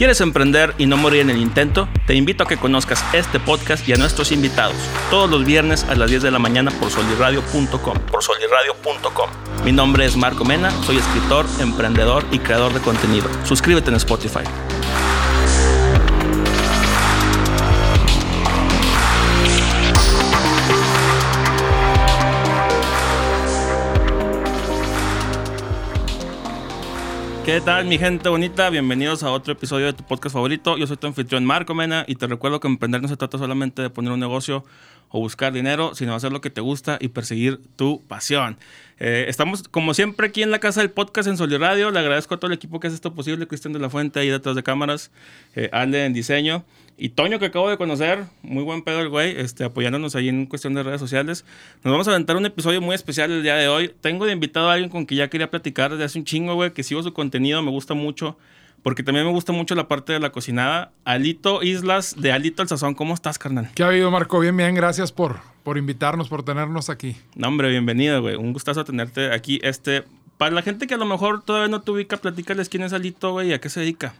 ¿Quieres emprender y no morir en el intento? Te invito a que conozcas este podcast y a nuestros invitados todos los viernes a las 10 de la mañana por soliradio.com. Por soliradio.com. Mi nombre es Marco Mena, soy escritor, emprendedor y creador de contenido. Suscríbete en Spotify. ¿Qué tal mi gente bonita? Bienvenidos a otro episodio de tu podcast favorito. Yo soy tu anfitrión Marco Mena y te recuerdo que emprender no se trata solamente de poner un negocio o buscar dinero, sino hacer lo que te gusta y perseguir tu pasión. Eh, estamos como siempre aquí en la casa del podcast en Solio Radio. Le agradezco a todo el equipo que hace esto posible, Cristian de la Fuente ahí detrás de cámaras, eh, en diseño y Toño, que acabo de conocer, muy buen pedo el güey, este, apoyándonos ahí en cuestión de redes sociales. Nos vamos a aventar un episodio muy especial el día de hoy. Tengo de invitado a alguien con quien ya quería platicar desde hace un chingo, güey, que sigo su contenido, me gusta mucho, porque también me gusta mucho la parte de la cocinada. Alito Islas, de Alito al Sazón, ¿cómo estás, carnal? ¿Qué ha habido, Marco? Bien, bien, gracias por, por invitarnos, por tenernos aquí. No, hombre, bienvenido, güey. Un gustazo tenerte aquí. Este, para la gente que a lo mejor todavía no te ubica, platícales quién es Alito, güey, y a qué se dedica.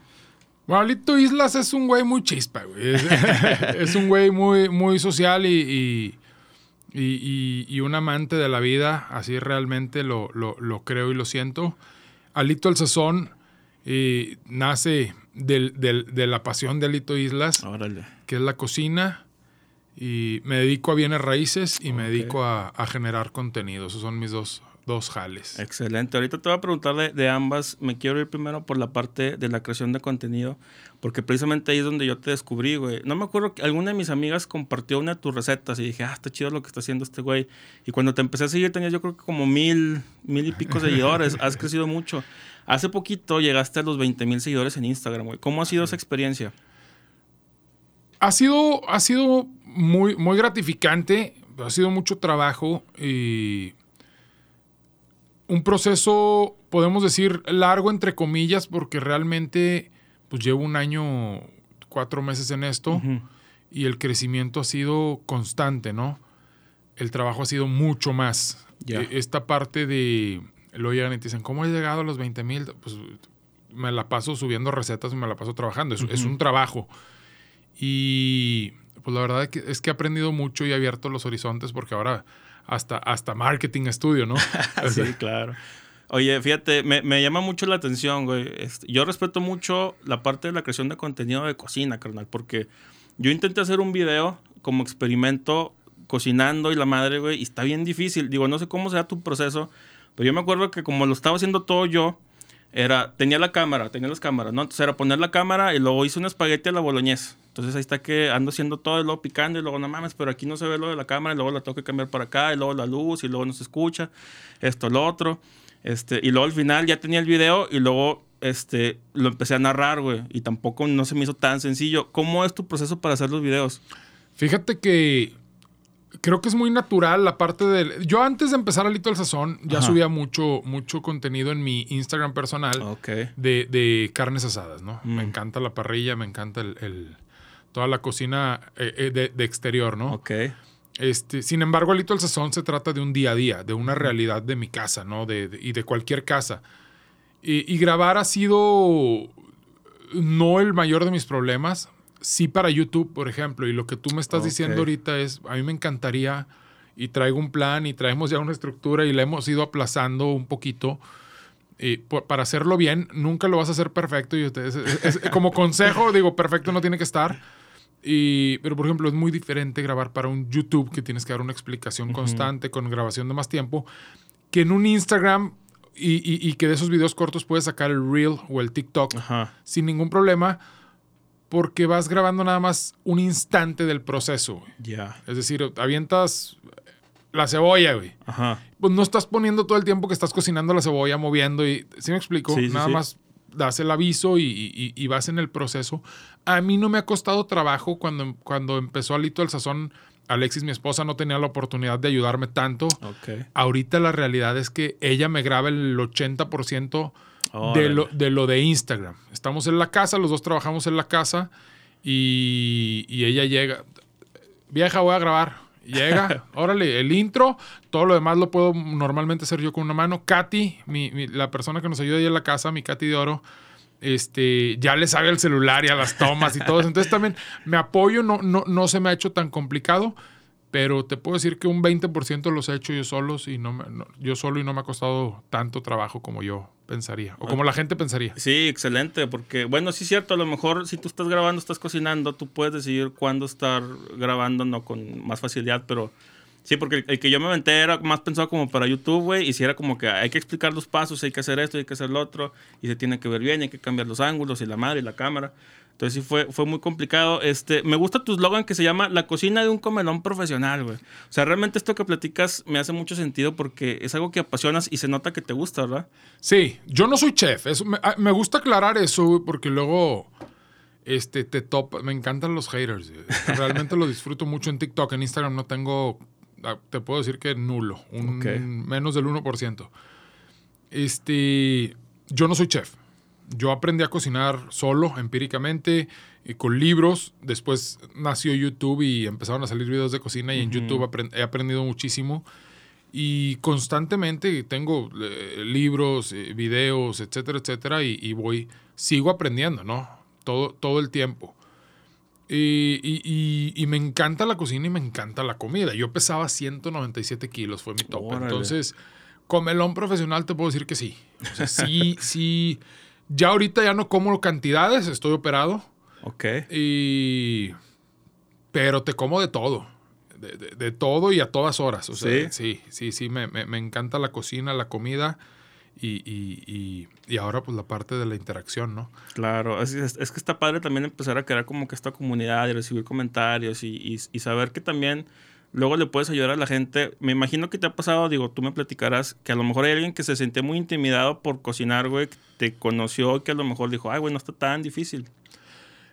Alito Islas es un güey muy chispa, güey. Es, es un güey muy, muy social y, y, y, y, un amante de la vida. Así realmente lo, lo, lo creo y lo siento. Alito el Sazón eh, nace del, del, de la pasión de Alito Islas, Órale. que es la cocina. Y me dedico a bienes raíces y me dedico a, a generar contenido. Esos son mis dos, dos jales. Excelente. Ahorita te voy a preguntar de, de, ambas. Me quiero ir primero por la parte de la creación de contenido, porque precisamente ahí es donde yo te descubrí, güey. No me acuerdo que alguna de mis amigas compartió una de tus recetas y dije, ah, está chido lo que está haciendo este güey. Y cuando te empecé a seguir tenías yo creo que como mil, mil y pico seguidores. Has crecido mucho. Hace poquito llegaste a los 20 mil seguidores en Instagram, güey. ¿Cómo ha sido esa experiencia? Ha sido, ha sido muy, muy gratificante. Ha sido mucho trabajo y un proceso, podemos decir, largo entre comillas, porque realmente pues llevo un año, cuatro meses en esto uh -huh. y el crecimiento ha sido constante, ¿no? El trabajo ha sido mucho más. Yeah. Esta parte de, lo llegan y te dicen, ¿cómo he llegado a los 20 mil? Pues me la paso subiendo recetas y me la paso trabajando. Es, uh -huh. es un trabajo. Y pues la verdad es que, es que he aprendido mucho y he abierto los horizontes porque ahora hasta, hasta marketing estudio, ¿no? sí, claro. Oye, fíjate, me, me, llama mucho la atención, güey. Yo respeto mucho la parte de la creación de contenido de cocina, carnal, porque yo intenté hacer un video como experimento cocinando y la madre, güey, y está bien difícil. Digo, no sé cómo sea tu proceso, pero yo me acuerdo que como lo estaba haciendo todo yo, era, tenía la cámara, tenía las cámaras, ¿no? Entonces era poner la cámara y luego hice un espagueti a la boloñesa. Entonces ahí está que ando haciendo todo y luego picando y luego no mames, pero aquí no se ve lo de la cámara y luego la tengo que cambiar para acá y luego la luz y luego no se escucha, esto, lo otro. Este, y luego al final ya tenía el video y luego este, lo empecé a narrar, güey. Y tampoco no se me hizo tan sencillo. ¿Cómo es tu proceso para hacer los videos? Fíjate que creo que es muy natural la parte del... Yo antes de empezar Alito el Sazón ya Ajá. subía mucho, mucho contenido en mi Instagram personal okay. de, de, carnes asadas, ¿no? Mm. Me encanta la parrilla, me encanta el, el toda la cocina eh, de, de, exterior, ¿no? Ok. Este, sin embargo, Alito el Sazón se trata de un día a día, de una realidad de mi casa, ¿no? De, de y de cualquier casa. Y, y, grabar ha sido no el mayor de mis problemas. Sí para YouTube, por ejemplo. Y lo que tú me estás okay. diciendo ahorita es, a mí me encantaría, y traigo un plan, y traemos ya una estructura, y la hemos ido aplazando un poquito. Eh, por, para hacerlo bien, nunca lo vas a hacer perfecto. Y ustedes, es, es, como consejo, digo, perfecto no tiene que estar y, pero, por ejemplo, es muy diferente grabar para un YouTube que tienes que dar una explicación uh -huh. constante con grabación de más tiempo que en un Instagram y, y, y, que de esos videos cortos puedes sacar el Reel o el TikTok Ajá. sin ningún problema porque vas grabando nada más un instante del proceso. Yeah. Es decir, avientas la cebolla, güey. Ajá. Pues no estás poniendo todo el tiempo que estás cocinando la cebolla, moviendo y... ¿Sí me explico? Sí, nada sí, más das el aviso y, y, y, vas en el proceso. A mí no me ha costado trabajo cuando, cuando empezó Alito el Sazón. Alexis, mi esposa, no tenía la oportunidad de ayudarme tanto. Okay. Ahorita la realidad es que ella me graba el 80% de, lo, de lo de Instagram. Estamos en la casa, los dos trabajamos en la casa y, y ella llega. Vieja, voy a grabar. Llega, órale, el intro, todo lo demás lo puedo normalmente hacer yo con una mano. Katy, mi, mi, la persona que nos ayuda ahí en la casa, mi Katy de Oro, Este, ya le sabe al celular y a las tomas y todo eso. Entonces también me apoyo, no, no, no se me ha hecho tan complicado, pero te puedo decir que un 20% los he hecho yo solos y no, me- no- yo solo y no me ha costado tanto trabajo como yo pensaría o como la gente pensaría. Sí, excelente, porque bueno, sí es cierto, a lo mejor si tú estás grabando, estás cocinando, tú puedes decidir cuándo estar grabando, no con más facilidad, pero sí, porque el, el que yo me aventé era más pensado como para YouTube, güey, y si era como que hay que explicar los pasos, hay que hacer esto, hay que hacer lo otro, y se tiene que ver bien, hay que cambiar los ángulos y la madre y la cámara. Entonces sí fue, fue muy complicado. Este, me gusta tu eslogan que se llama La cocina de un comelón profesional, güey. O sea, realmente esto que platicas me hace mucho sentido porque es algo que apasionas y se nota que te gusta, ¿verdad? Sí, yo no soy chef. Eso, me, ah, me gusta aclarar eso, güey, porque luego este, te topa. Me encantan los haters. güey. Realmente lo disfruto mucho en TikTok. En Instagram no tengo, ah, te puedo decir que nulo, un, menos del 1%. Este, yo no soy chef. Yo aprendí a cocinar solo, empíricamente, y con libros. Después nació YouTube y empezaron a salir videos de cocina y en YouTube apren- he aprendido muchísimo. Y constantemente tengo eh, libros, eh, videos, etcétera, etcétera, y, y voy, sigo aprendiendo, ¿no? Todo, todo el tiempo. Y, y- me encanta la cocina y me encanta la comida. Yo pesaba 197 kilos, fue mi tope. Órale. Entonces, comelón profesional te puedo decir que sí. O sea, sí, sí. Ya ahorita ya no como cantidades, estoy operado. Ok. Y. Pero te como de todo. De, de- de todo y a todas horas. O sea, sí, sí, sí. me, me- me encanta la cocina, la comida. Y, y- y- y ahora, pues, la parte de la interacción, ¿no? Claro, es, es- es que está padre también empezar a crear como que esta comunidad y recibir comentarios y- y saber que también luego le puedes ayudar a la gente. Me imagino que te ha pasado, digo, tú me platicarás, que a lo mejor hay alguien que se sentía muy intimidado por cocinar, güey, que te conoció y que a lo mejor dijo, ay, güey, no está tan difícil.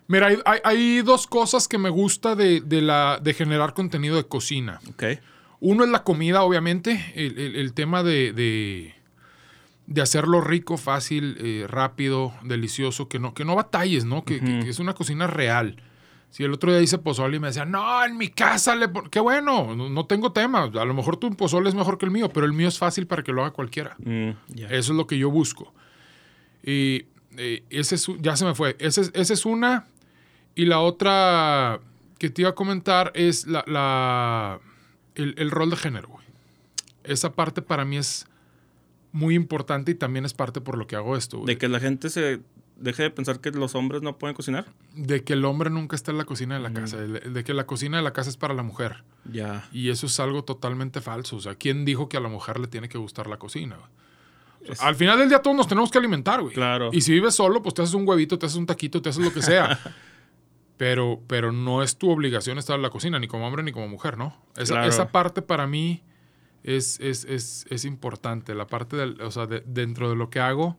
Mira, hay, hay- hay dos cosas que me gusta de, de la, de generar contenido de cocina. Ok. Uno es la comida, obviamente. El, el- el tema de, de, de hacerlo rico, fácil, eh, rápido, delicioso, que no, que no batalles, ¿no? Que, que- que es una cocina real. Si el otro día hice pozole y me decían, no, en mi casa le pon-". Qué bueno, no, no tengo tema. A lo mejor tu pozole es mejor que el mío, pero el mío es fácil para que lo haga cualquiera. Mm. Eso es lo que yo busco. Y eh, ese es, ya se me fue. Ese esa es una. Y la otra que te iba a comentar es la, la- el, el rol de género, güey. Esa parte para mí es muy importante y también es parte por lo que hago esto, güey. De que la gente se deje de pensar que los hombres no pueden cocinar. De que el hombre nunca está en la cocina de la casa. De, que la cocina de la casa es para la mujer. Ya. Y eso es algo totalmente falso. O sea, ¿quién dijo que a la mujer le tiene que gustar la cocina? güey? O sea, Es- Al final del día todos nos tenemos que alimentar, güey. Claro. Y si vives solo, pues te haces un huevito, te haces un taquito, te haces lo que sea. pero, pero no es tu obligación estar en la cocina, ni como hombre ni como mujer, ¿no? Esa, Claro. esa parte para mí es, es, es, es importante. La parte del, o sea, de- dentro de lo que hago,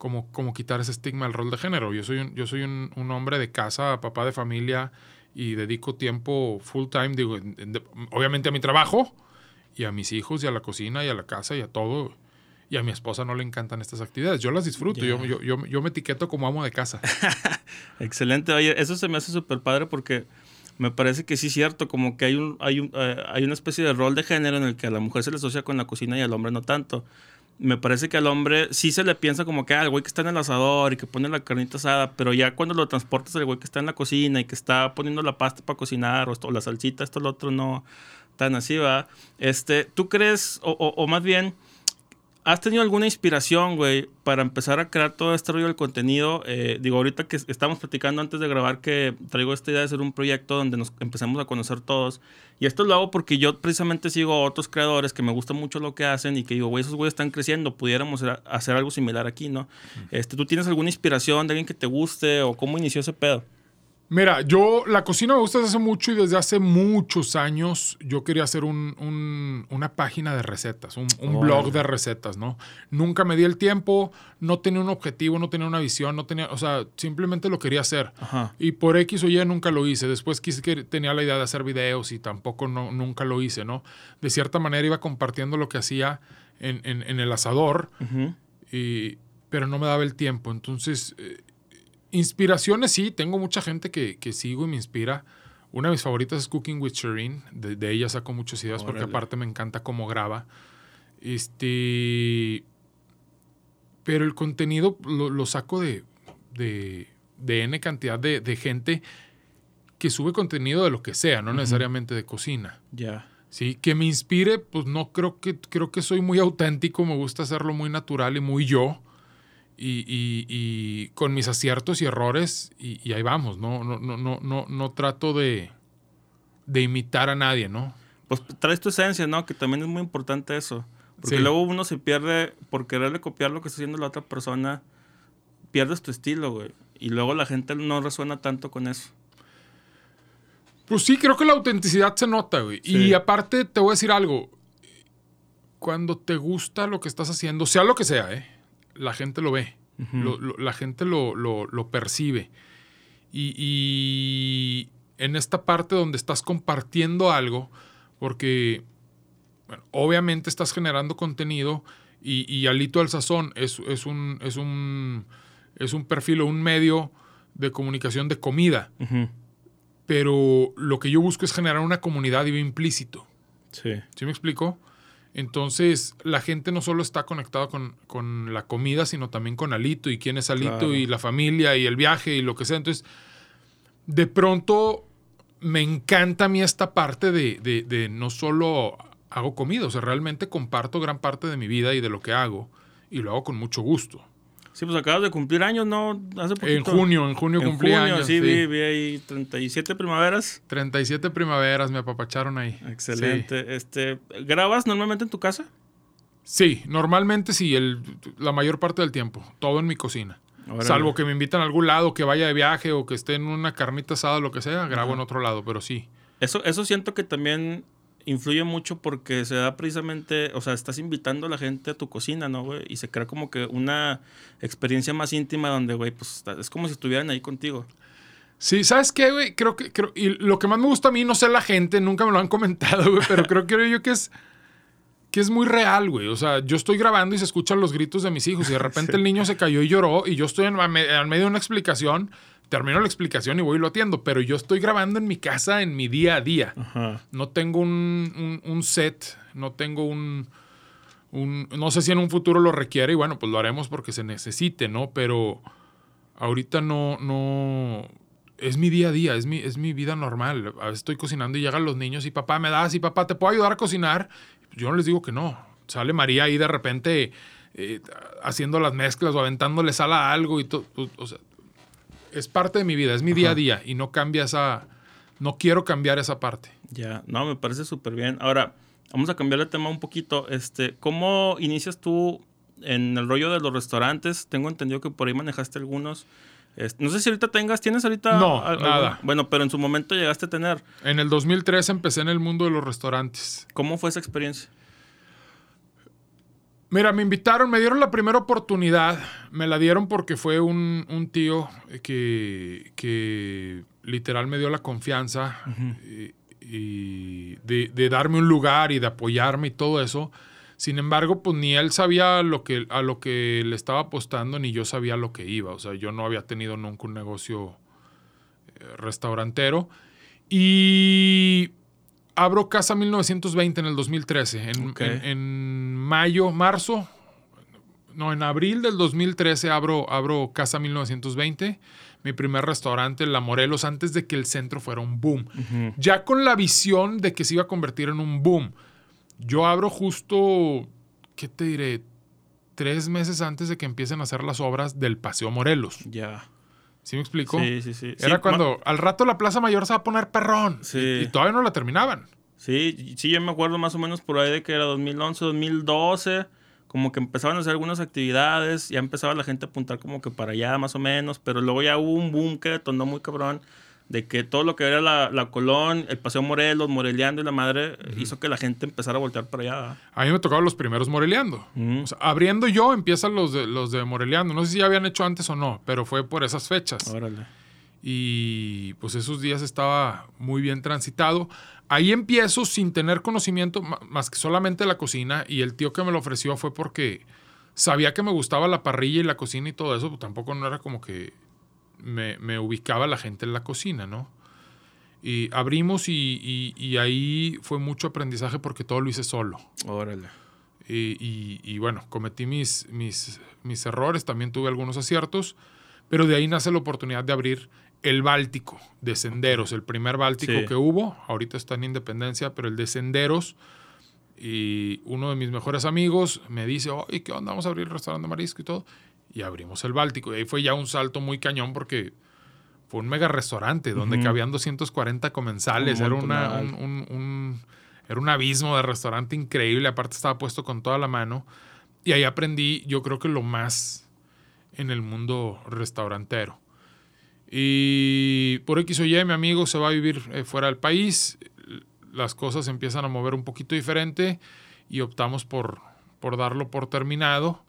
como, como quitar ese estigma del rol de género. Yo soy un, yo soy un, un hombre de casa, papá de familia, y dedico tiempo full time, digo, en- obviamente a mi trabajo, y a mis hijos, y a la cocina, y a la casa, y a todo. Y a mi esposa no le encantan estas actividades. Yo las disfruto. Yo, yo, yo, yo me etiqueto como amo de casa. Excelente. Oye, eso se me hace súper padre porque me parece que sí es cierto, como que hay, un, hay, un, eh, hay una especie de rol de género en el que a la mujer se le asocia con la cocina y al hombre no tanto. Me parece que al hombre sí se le piensa como que ah, el güey que está en el asador y que pone la carnita asada, pero ya cuando lo transportas el güey que está en la cocina y que está poniendo la pasta para cocinar o, o la salsita, esto, lo otro, no tan así, va. Este, ¿Tú crees, o, o- o más bien, ¿Has tenido alguna inspiración, güey, para empezar a crear todo este rollo del contenido? Eh, digo, ahorita que estamos platicando antes de grabar que traigo esta idea de hacer un proyecto donde nos empecemos a conocer todos. Y esto lo hago porque yo precisamente sigo a otros creadores que me gusta mucho lo que hacen y que digo, güey, esos güeyes están creciendo, pudiéramos hacer- algo similar aquí, ¿no? Este, ¿Tú tienes alguna inspiración de alguien que te guste o cómo inició ese pedo? Mira, yo la cocina me gusta desde hace mucho y desde hace muchos años yo quería hacer un- un- una página de recetas, un, blog de recetas, ¿no? Nunca me di el tiempo, no tenía un objetivo, no tenía una visión, no tenía, o sea, simplemente lo quería hacer. Ajá. Y por X o Y nunca lo hice. Después quise que tenía la idea de hacer videos y tampoco no, nunca lo hice, ¿no? De cierta manera iba compartiendo lo que hacía en, en- en el asador, y- pero no me daba el tiempo. Entonces, eh, inspiraciones sí, tengo mucha gente que, que sigo y me inspira. Una de mis favoritas es Cooking with Shireen. De, de ella saco muchas ideas porque aparte me encanta cómo graba. Este. Pero el contenido lo, lo saco de, de, de N cantidad de, de gente que sube contenido de lo que sea, no necesariamente de cocina. Ya. Sí, que me inspire, pues no creo que creo que soy muy auténtico, me gusta hacerlo muy natural y muy yo. Y, y- y con mis aciertos y errores, y, y ahí vamos, no, no, no, no, no, no trato de, de imitar a nadie, ¿no? Pues traes tu esencia, ¿no? Que también es muy importante eso. Porque Sí. luego uno se pierde por quererle copiar lo que está haciendo la otra persona. Pierdes tu estilo, güey. Y luego la gente no resuena tanto con eso. Pues sí, creo que la autenticidad se nota, güey. Sí. Y aparte, te voy a decir algo. Cuando te gusta lo que estás haciendo, sea lo que sea, ¿eh? La gente lo ve. Lo- lo- la gente lo, lo- percibe. Y, y en esta parte donde estás compartiendo algo, porque bueno, obviamente estás generando contenido y, y Alito al Sazón es, es un, es, un, es un perfil o un medio de comunicación de comida pero lo que yo busco es generar una comunidad y implícito. Sí. ¿Sí me explico? Entonces, la gente no solo está conectada con, con la comida, sino también con Alito y quién es Alito Claro. y la familia y el viaje y lo que sea. Entonces, de pronto me encanta a mí esta parte de, de- de no solo hago comida, o sea, realmente comparto gran parte de mi vida y de lo que hago y lo hago con mucho gusto. Sí, pues acabas de cumplir años, ¿no? Hace poquito. En junio, en junio En cumplí junio, años. sí, sí. Vi, vi ahí 37 primaveras. 37 primaveras me apapacharon ahí. Sí. Excelente. Este, ¿Grabas normalmente en tu casa? Sí, normalmente sí, el, la mayor parte del tiempo, todo en mi cocina. Salvo que me invitan a algún lado, que vaya de viaje o que esté en una carnita asada o lo que sea, grabo en otro lado, pero sí. Eso, eso siento que también influye mucho porque se da precisamente, o sea, estás invitando a la gente a tu cocina, ¿no, güey? Y se crea como que una experiencia más íntima donde, güey, pues es como si estuvieran ahí contigo. Sí, ¿sabes qué, güey? Creo que, creo, y lo que más me gusta a mí, no sé la gente, nunca me lo han comentado, güey, pero creo que yo que es, que es muy real, güey. O sea, yo estoy grabando y se escuchan los gritos de mis hijos y de repente el niño se cayó y lloró y yo estoy en, en medio de una explicación, termino la explicación y voy y lo atiendo, pero yo estoy grabando en mi casa, en mi día a día. Ajá. No tengo un, un- un set, no tengo un, un- No sé si en un futuro lo requiere y bueno, pues lo haremos porque se necesite, ¿no? Pero ahorita no, no... Es mi día a día, es mi, es mi vida normal. A veces estoy cocinando y llegan los niños y papá me das y papá, ¿te puedo ayudar a cocinar? Yo no les digo que no. Sale María ahí de repente eh, haciendo las mezclas o aventándole sal a algo y todo. O sea, es parte de mi vida, es mi día a día y no cambia esa... No quiero cambiar esa parte. Ya, no, me parece súper bien. Ahora, vamos a cambiar de tema un poquito. Este, ¿Cómo inicias tú en el rollo de los restaurantes? Tengo entendido que por ahí manejaste algunos. Este, no sé si ahorita tengas, ¿tienes ahorita? No, nada. Bueno, pero en su momento llegaste a tener. En el 2003 empecé en el mundo de los restaurantes. ¿Cómo fue esa experiencia? Mira, me invitaron, me dieron la primera oportunidad. Me la dieron porque fue un, un tío que, que literal me dio la confianza y, y de, de darme un lugar y de apoyarme y todo eso. Sin embargo, pues ni él sabía lo que, a lo que le estaba apostando, ni yo sabía lo que iba. O sea, yo no había tenido nunca un negocio eh, restaurantero. Y abro Casa 1920 en el 2013. En, en- en mayo, marzo, no, en abril del 2013 abro, abro Casa 1920, mi primer restaurante en La Morelos, antes de que el centro fuera un boom. Ya con la visión de que se iba a convertir en un boom. Yo abro justo, ¿qué te diré? Tres meses antes de que empiecen a hacer las obras del Paseo Morelos. Ya. ¿Sí me explico? Sí, sí, sí. Era Sí, cuando al rato la Plaza Mayor se va a poner perrón. Sí. Y, y todavía no la terminaban. Sí, sí, yo me acuerdo más o menos por ahí de que era 2011, 2012, como que empezaban a hacer algunas actividades, ya empezaba la gente a apuntar como que para allá más o menos, pero luego ya hubo un boom que detonó muy cabrón, de que todo lo que era la, la Colón, el Paseo Morelos, Moreleando y la madre, hizo que la gente empezara a voltear para allá. A mí me tocaban los primeros Moreleando. Ujú. O sea, abriendo yo empiezan los de, los de Moreleando. No sé si ya habían hecho antes o no, pero fue por esas fechas. Órale. y pues esos días estaba muy bien transitado. Ahí empiezo sin tener conocimiento más que solamente la cocina y el tío que me lo ofreció fue porque sabía que me gustaba la parrilla y la cocina y todo eso, pues tampoco no era como que me, me ubicaba la gente en la cocina, ¿no? Y abrimos y, y- y ahí fue mucho aprendizaje porque todo lo hice solo. Órale. Y, y- y bueno, cometí mis, mis, mis errores, también tuve algunos aciertos, Pero de ahí nace la oportunidad de abrir el Báltico de Senderos, el primer Báltico Sí. que hubo. Ahorita está en Independencia, pero el de Senderos. Y uno de mis mejores amigos me dice, oye, ¿qué onda? Vamos a abrir el restaurante de marisco y todo. Y abrimos el Báltico. Y ahí fue ya un salto muy cañón porque fue un mega restaurante donde Ujú. cabían 240 comensales. Un Era, una, un, era un abismo de restaurante increíble. Aparte estaba puesto con toda la mano. Y ahí aprendí, yo creo que lo más en el mundo restaurantero. Y por X o Y, mi amigo se va a vivir eh, fuera del país. Las cosas empiezan a mover un poquito diferente y optamos por, por darlo por terminado.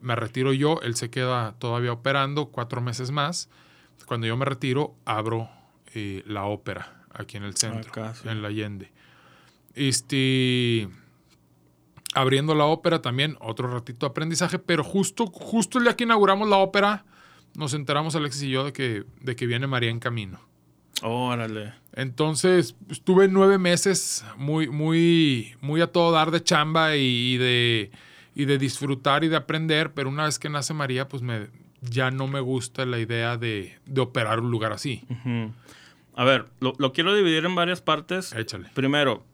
Me retiro yo, él se queda todavía operando cuatro meses más. Cuando yo me retiro, abro eh, la ópera aquí en el centro, Acá, sí. en la Allende. Este, abriendo la ópera también, otro ratito de aprendizaje, pero justo, justo el día que inauguramos la ópera, nos enteramos Alexis y yo de que, de que viene María en camino. Órale. Entonces, estuve nueve meses muy, muy, muy a todo dar de chamba y, y de, y de disfrutar y de aprender, pero una vez que nace María, pues me, ya no me gusta la idea de, de operar un lugar así. A ver, lo, lo quiero dividir en varias partes. Échale. Primero,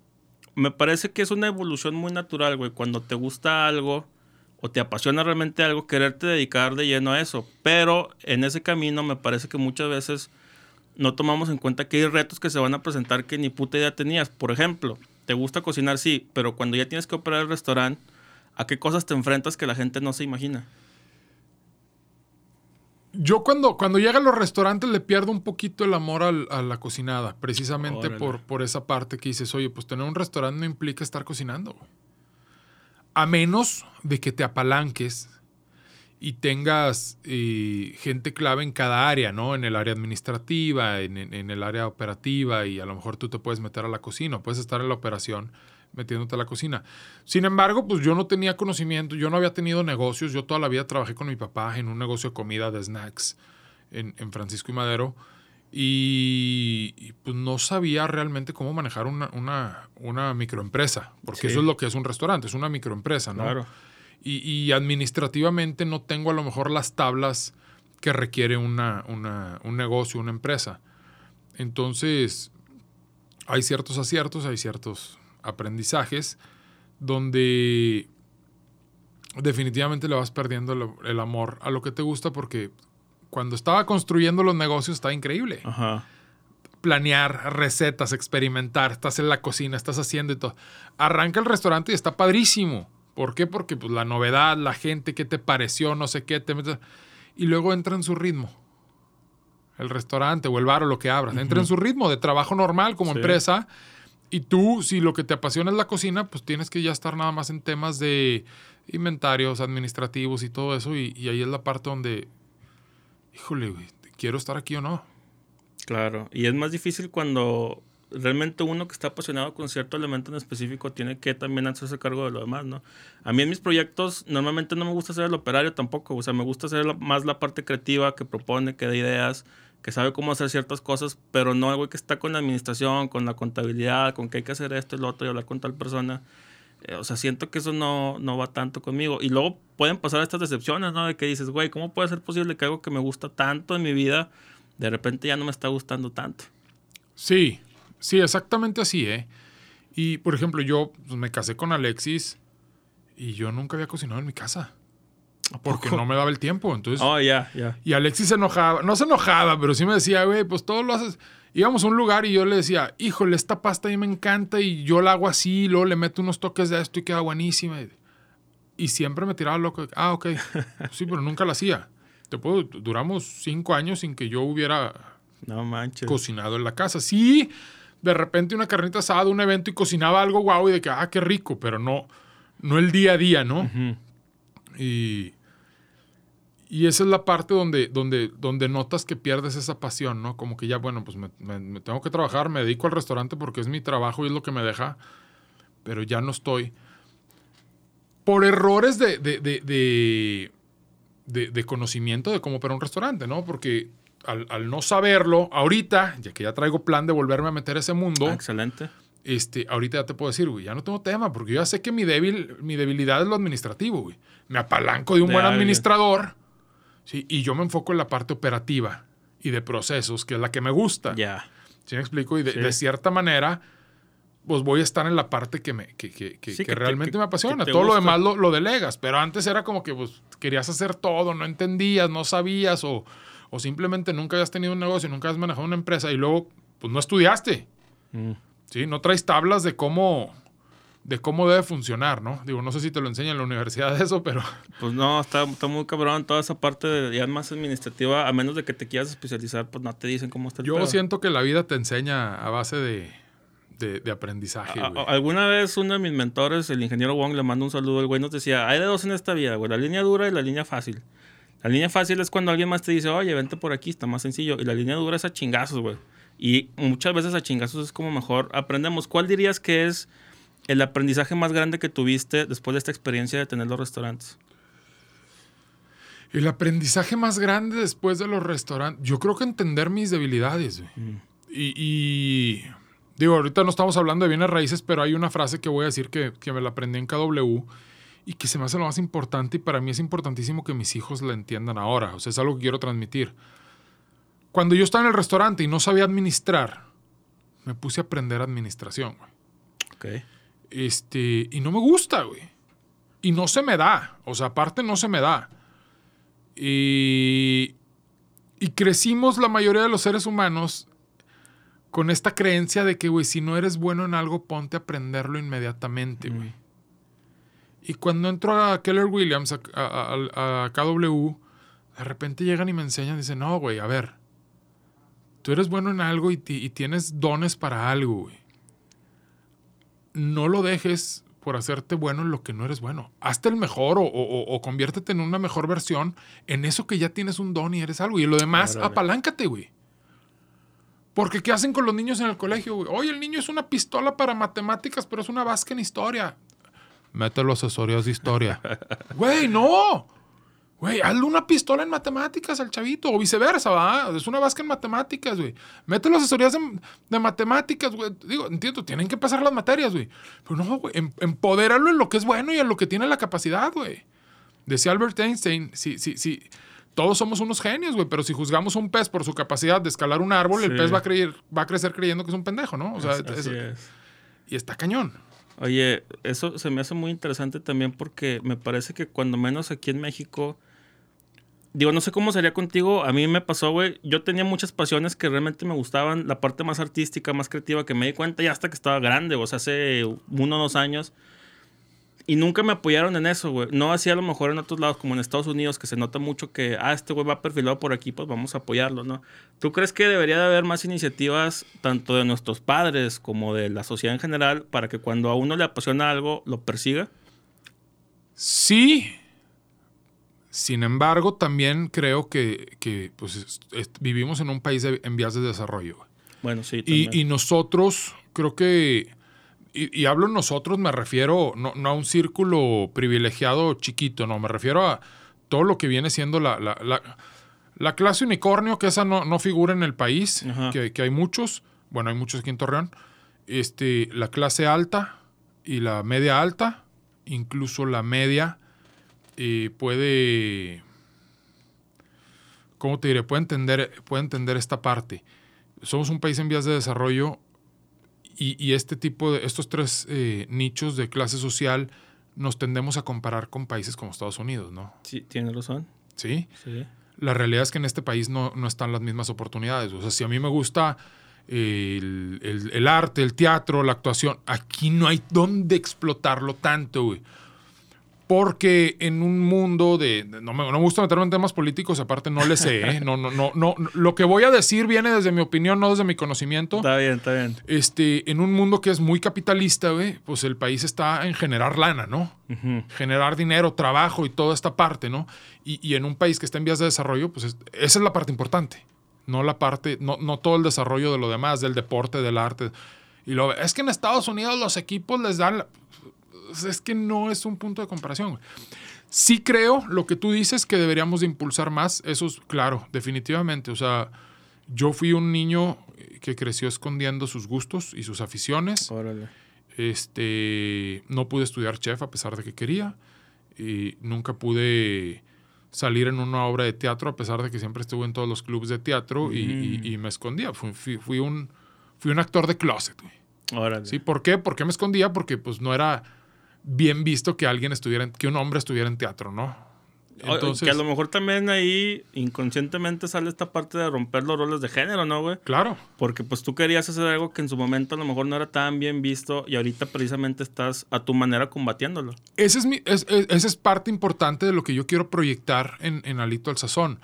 me parece que es una evolución muy natural, güey. Cuando te gusta algo o te apasiona realmente algo, quererte dedicar de lleno a eso. Pero en ese camino me parece que muchas veces no tomamos en cuenta que hay retos que se van a presentar que ni puta idea tenías. Por ejemplo, te gusta cocinar, sí, pero cuando ya tienes que operar el restaurante, ¿a qué cosas te enfrentas que la gente no se imagina? Yo cuando, cuando llega a los restaurantes le pierdo un poquito el amor al- a la cocinada, precisamente Órale. por, por esa parte que dices, oye, pues tener un restaurante no implica estar cocinando. güey. A menos de que te apalanques y tengas eh, gente clave en cada área, ¿no? En el área administrativa, en, en- en el área operativa y a lo mejor tú te puedes meter a la cocina, puedes estar en la operación metiéndote a la cocina. Sin embargo, pues yo no tenía conocimiento, yo no había tenido negocios, yo toda la vida trabajé con mi papá en un negocio de comida de snacks en, en Francisco y Madero y, y, pues no sabía realmente cómo manejar una, una, una microempresa, porque Sí. eso es lo que es un restaurante, es una microempresa, ¿no? Claro. Y, y administrativamente no tengo a lo mejor las tablas que requiere una, una- un negocio, una empresa. Entonces, hay ciertos aciertos, hay ciertos aprendizajes donde definitivamente le vas perdiendo el, amor a lo que te gusta porque cuando estaba construyendo los negocios estaba increíble Ajá. planear recetas, experimentar, estás en la cocina, estás haciendo y todo. Arranca el restaurante y está padrísimo. ¿Por qué? Porque pues, la novedad, la gente, qué te pareció, no sé qué, te metes- y luego entra en su ritmo. El restaurante o el bar o lo que abras, entra en su ritmo de trabajo normal como Sí. empresa. Y tú, si lo que te apasiona es la cocina, pues tienes que ya estar nada más en temas de inventarios, administrativos y todo eso. Y, ahí es la parte donde, híjole, güey, ¿quiero estar aquí o no? Claro, y es más difícil cuando realmente uno que está apasionado con cierto elemento en específico tiene que también hacerse cargo de lo demás, ¿no? A mí en mis proyectos normalmente no me gusta ser el operario tampoco, o sea, me gusta la- más la parte creativa que propone, que da ideas, que sabe cómo hacer ciertas cosas, pero no el güey que está con la administración, con la contabilidad, con que hay que hacer esto y lo otro y hablar con tal persona. Eh, o sea, siento que eso no, no va tanto conmigo. Y luego pueden pasar estas decepciones, ¿no? De que dices, güey, ¿cómo puede ser posible que algo que me gusta tanto en mi vida, de repente ya no me está gustando tanto? Sí, sí, exactamente así, ¿eh? Y, por ejemplo, yo pues, me casé con Alexis y yo nunca había cocinado en mi casa. Porque no me daba el tiempo. Entonces, Oh, ya, ya. y Alexis se enojaba. No se enojaba, pero sí me decía, güey, pues todo lo haces. Íbamos a un lugar y yo le decía, híjole, esta pasta a mí me encanta y yo la hago así, y luego le meto unos toques de esto y queda buenísima. Y siempre me tiraba loco. Ah, ok. Sí, pero nunca la hacía. Te puedo, duramos cinco años sin que yo hubiera No manches. cocinado en la casa. Sí, de repente una carnita asada, un evento y cocinaba algo guau y de que, ah, qué rico, pero no, no el día a día, ¿no? Y, y esa es la parte donde, donde, donde notas que pierdes esa pasión, ¿no? Como que ya, bueno, pues me, me- me tengo que trabajar, me dedico al restaurante porque es mi trabajo y es lo que me deja, pero ya no estoy. Por errores de, de, de, de, conocimiento de cómo operar un restaurante, ¿no? Porque al, al no saberlo, ahorita, ya que ya traigo plan de volverme a meter a ese mundo, Ah, excelente. este, ahorita ya te puedo decir, güey, ya no tengo tema, porque yo ya sé que mi, débil, mi debilidad es lo administrativo, güey. Me apalanco de un buen administrador Sí, y yo me enfoco en la parte operativa y de procesos, que es la que me gusta. Ya. ¿Sí me explico? Y de, Sí. de cierta manera, pues voy a estar en la parte que, me, que, que- que- Sí, que que te- realmente me apasiona. Todo lo gusta. demás lo, lo delegas. Pero antes era como que pues, querías hacer todo, no entendías, no sabías o, o simplemente nunca habías tenido un negocio, nunca habías manejado una empresa y luego pues no estudiaste. Mm. ¿sí? No traes tablas de cómo, de cómo debe funcionar, ¿no? Digo, no sé si te lo enseñan en la universidad eso, pero Pues no, está, está muy cabrón toda esa parte de, ya más administrativa, a menos de que te quieras especializar, pues no te dicen cómo está el yo pedo. siento que la vida te enseña a base de, de- de aprendizaje, A- alguna vez uno de mis mentores, el ingeniero Wong, le mando un saludo. El güey nos decía: hay de dos en esta vida, güey, la línea dura y la línea fácil. La línea fácil es cuando alguien más te dice, oye, vente por aquí, está más sencillo. Y la línea dura es a chingazos, güey. Y muchas veces a chingazos es como mejor aprendemos. ¿Cuál dirías que es el aprendizaje más grande que tuviste después de esta experiencia de tener los restaurantes? El aprendizaje más grande después de los restaurantes, yo creo que entender mis debilidades. Mm. Y, y- digo, ahorita no estamos hablando de bienes raíces, pero hay una frase que voy a decir que, que me la aprendí en KW y que se me hace lo más importante y para mí es importantísimo que mis hijos la entiendan ahora. O sea, es algo que quiero transmitir. Cuando yo estaba en el restaurante y no sabía administrar, me puse a aprender administración, güey. Ok. Este, y no me gusta, güey. Y no se me da. O sea, aparte no se me da. Y, y crecimos la mayoría de los seres humanos con esta creencia de que, güey, si no eres bueno en algo, ponte a aprenderlo inmediatamente, güey. Y cuando entro a Keller Williams, a, KW, de repente llegan y me enseñan, dicen, no, güey, a ver, tú eres bueno en algo y, y tienes dones para algo, güey no lo dejes por hacerte bueno en lo que no eres bueno. Hazte el mejor o, o- o- conviértete en una mejor versión en eso que ya tienes un don y eres algo. Y lo demás, Órale. apaláncate, güey. Porque ¿qué hacen con los niños en el colegio, güey? Oye, el niño es una pistola para matemáticas, pero es una vasca en historia. Mételo a asesorías de historia. Güey, no. Güey, hazle una pistola en matemáticas al chavito, o viceversa, ¿va? Es una vasca en matemáticas, güey. Mételo asesorías de, de matemáticas, güey. Digo, entiendo, tienen que pasar las materias, güey. Pero no, güey, em- empodéralo en lo que es bueno y en lo que tiene la capacidad, güey. Decía Albert Einstein, sí, sí, sí. Todos somos unos genios, güey, pero si juzgamos a un pez por su capacidad de escalar un árbol, el pez va a, creer, va a crecer creyendo que es un pendejo, ¿no? O sea, Así es- es. y está cañón. Oye, eso se me hace muy interesante también porque me parece que cuando menos aquí en México, digo, no sé cómo sería contigo, a mí me pasó, güey, yo tenía muchas pasiones que realmente me gustaban, la parte más artística, más creativa, que me di cuenta ya hasta que estaba grande, o sea, hace uno o dos años. Y nunca me apoyaron en eso, güey. No así a lo mejor en otros lados, como en Estados Unidos, que se nota mucho que, ah, este güey va perfilado por aquí, pues vamos a apoyarlo, ¿no? ¿Tú crees que debería de haber más iniciativas, tanto de nuestros padres como de la sociedad en general, para que cuando a uno le apasiona algo, lo persiga? Sí. Sin embargo, también creo que, que, pues, es- es- vivimos en un país de- en vías de desarrollo. Bueno, sí, Y, también. y nosotros, creo que, y, y hablo nosotros, me refiero no, no a un círculo privilegiado chiquito, no, me refiero a todo lo que viene siendo la, la, la- la clase unicornio, que esa no, no figura en el país, que, que hay muchos, bueno, hay muchos aquí en Torreón, este, la clase alta y la media alta, incluso la media, eh, puede, ¿cómo te diré? Puede entender, puede entender esta parte. Somos un país en vías de desarrollo y, y este tipo de, estos tres eh, nichos de clase social nos tendemos a comparar con países como Estados Unidos, ¿no? Sí, tienes razón. ¿Sí? Sí. La realidad es que en este país no, no están las mismas oportunidades. O sea, si a mí me gusta eh, el, el- el arte, el teatro, la actuación, aquí no hay dónde explotarlo tanto, güey. Porque en un mundo de... No me, no me gusta meterme en temas políticos, aparte no le sé, ¿eh? No, no, no, no. Lo que voy a decir viene desde mi opinión, no desde mi conocimiento. Está bien, está bien. Este, en un mundo que es muy capitalista, güey, pues el país está en generar lana, ¿no? Generar dinero, trabajo y toda esta parte, ¿no? Y, y en un país que está en vías de desarrollo, pues es- esa es la parte importante, no la parte, no, no todo el desarrollo de lo demás, del deporte, del arte. Y lo, es que en Estados Unidos los equipos les dan... la- es que no es un punto de comparación. Sí creo lo que tú dices que deberíamos de impulsar más, eso es claro, definitivamente. O sea, yo fui un niño que creció escondiendo sus gustos y sus aficiones. Órale. Este, no pude estudiar chef a pesar de que quería. Y nunca pude salir en una obra de teatro, a pesar de que siempre estuve en todos los clubes de teatro y, y- Mm. y me escondía. Fui, fui- fui un, fui un actor de closet, güey. Órale. ¿Sí? ¿Por qué? ¿Por qué me escondía? Porque pues no era bien visto que alguien estuviera, en- que un hombre estuviera en teatro, ¿no? Entonces, que a lo mejor también ahí inconscientemente sale esta parte de romper los roles de género, ¿no, güey? claro. Porque pues tú querías hacer algo que en su momento a lo mejor no era tan bien visto y ahorita precisamente estás a tu manera combatiéndolo. Ese es mi, es- es- esa es parte importante de lo que yo quiero proyectar en, en Alito al Sazón.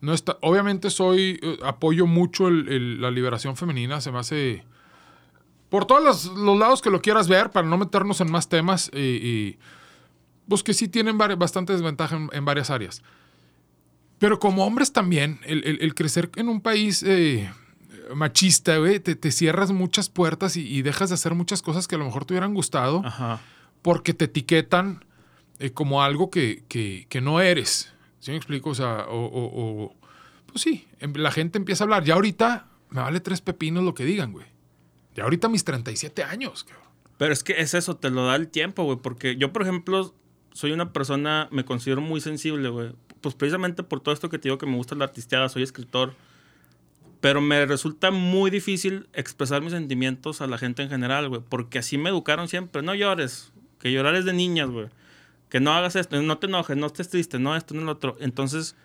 No está, obviamente soy, eh, apoyo mucho el- el- la liberación femenina, se me hace... Por todos los, los lados que lo quieras ver, para no meternos en más temas, y, y, pues que sí tienen bastante desventaja en, en varias áreas. Pero como hombres también, el, el- el crecer en un país eh, machista, güey, te, te cierras muchas puertas y, y dejas de hacer muchas cosas que a lo mejor te hubieran gustado Ajá. porque te etiquetan eh, como algo que, que- que no eres. ¿Sí me explico? O sea, o, o- o- pues sí, em- la gente empieza a hablar. Ya ahorita me vale tres pepinos lo que digan, güey. Ya ahorita mis 37 años. Pero es que es eso, te lo da el tiempo, güey. Porque yo, por ejemplo, soy una persona, me considero muy sensible, güey. Pues precisamente por todo esto que te digo que me gusta la artisteada, soy escritor. Pero me resulta muy difícil expresar mis sentimientos a la gente en general, güey. Porque así me educaron siempre. No llores. Que llorar es de niñas, güey. Que no hagas esto, no te enojes, no estés triste, no esto, no lo otro. Entonces,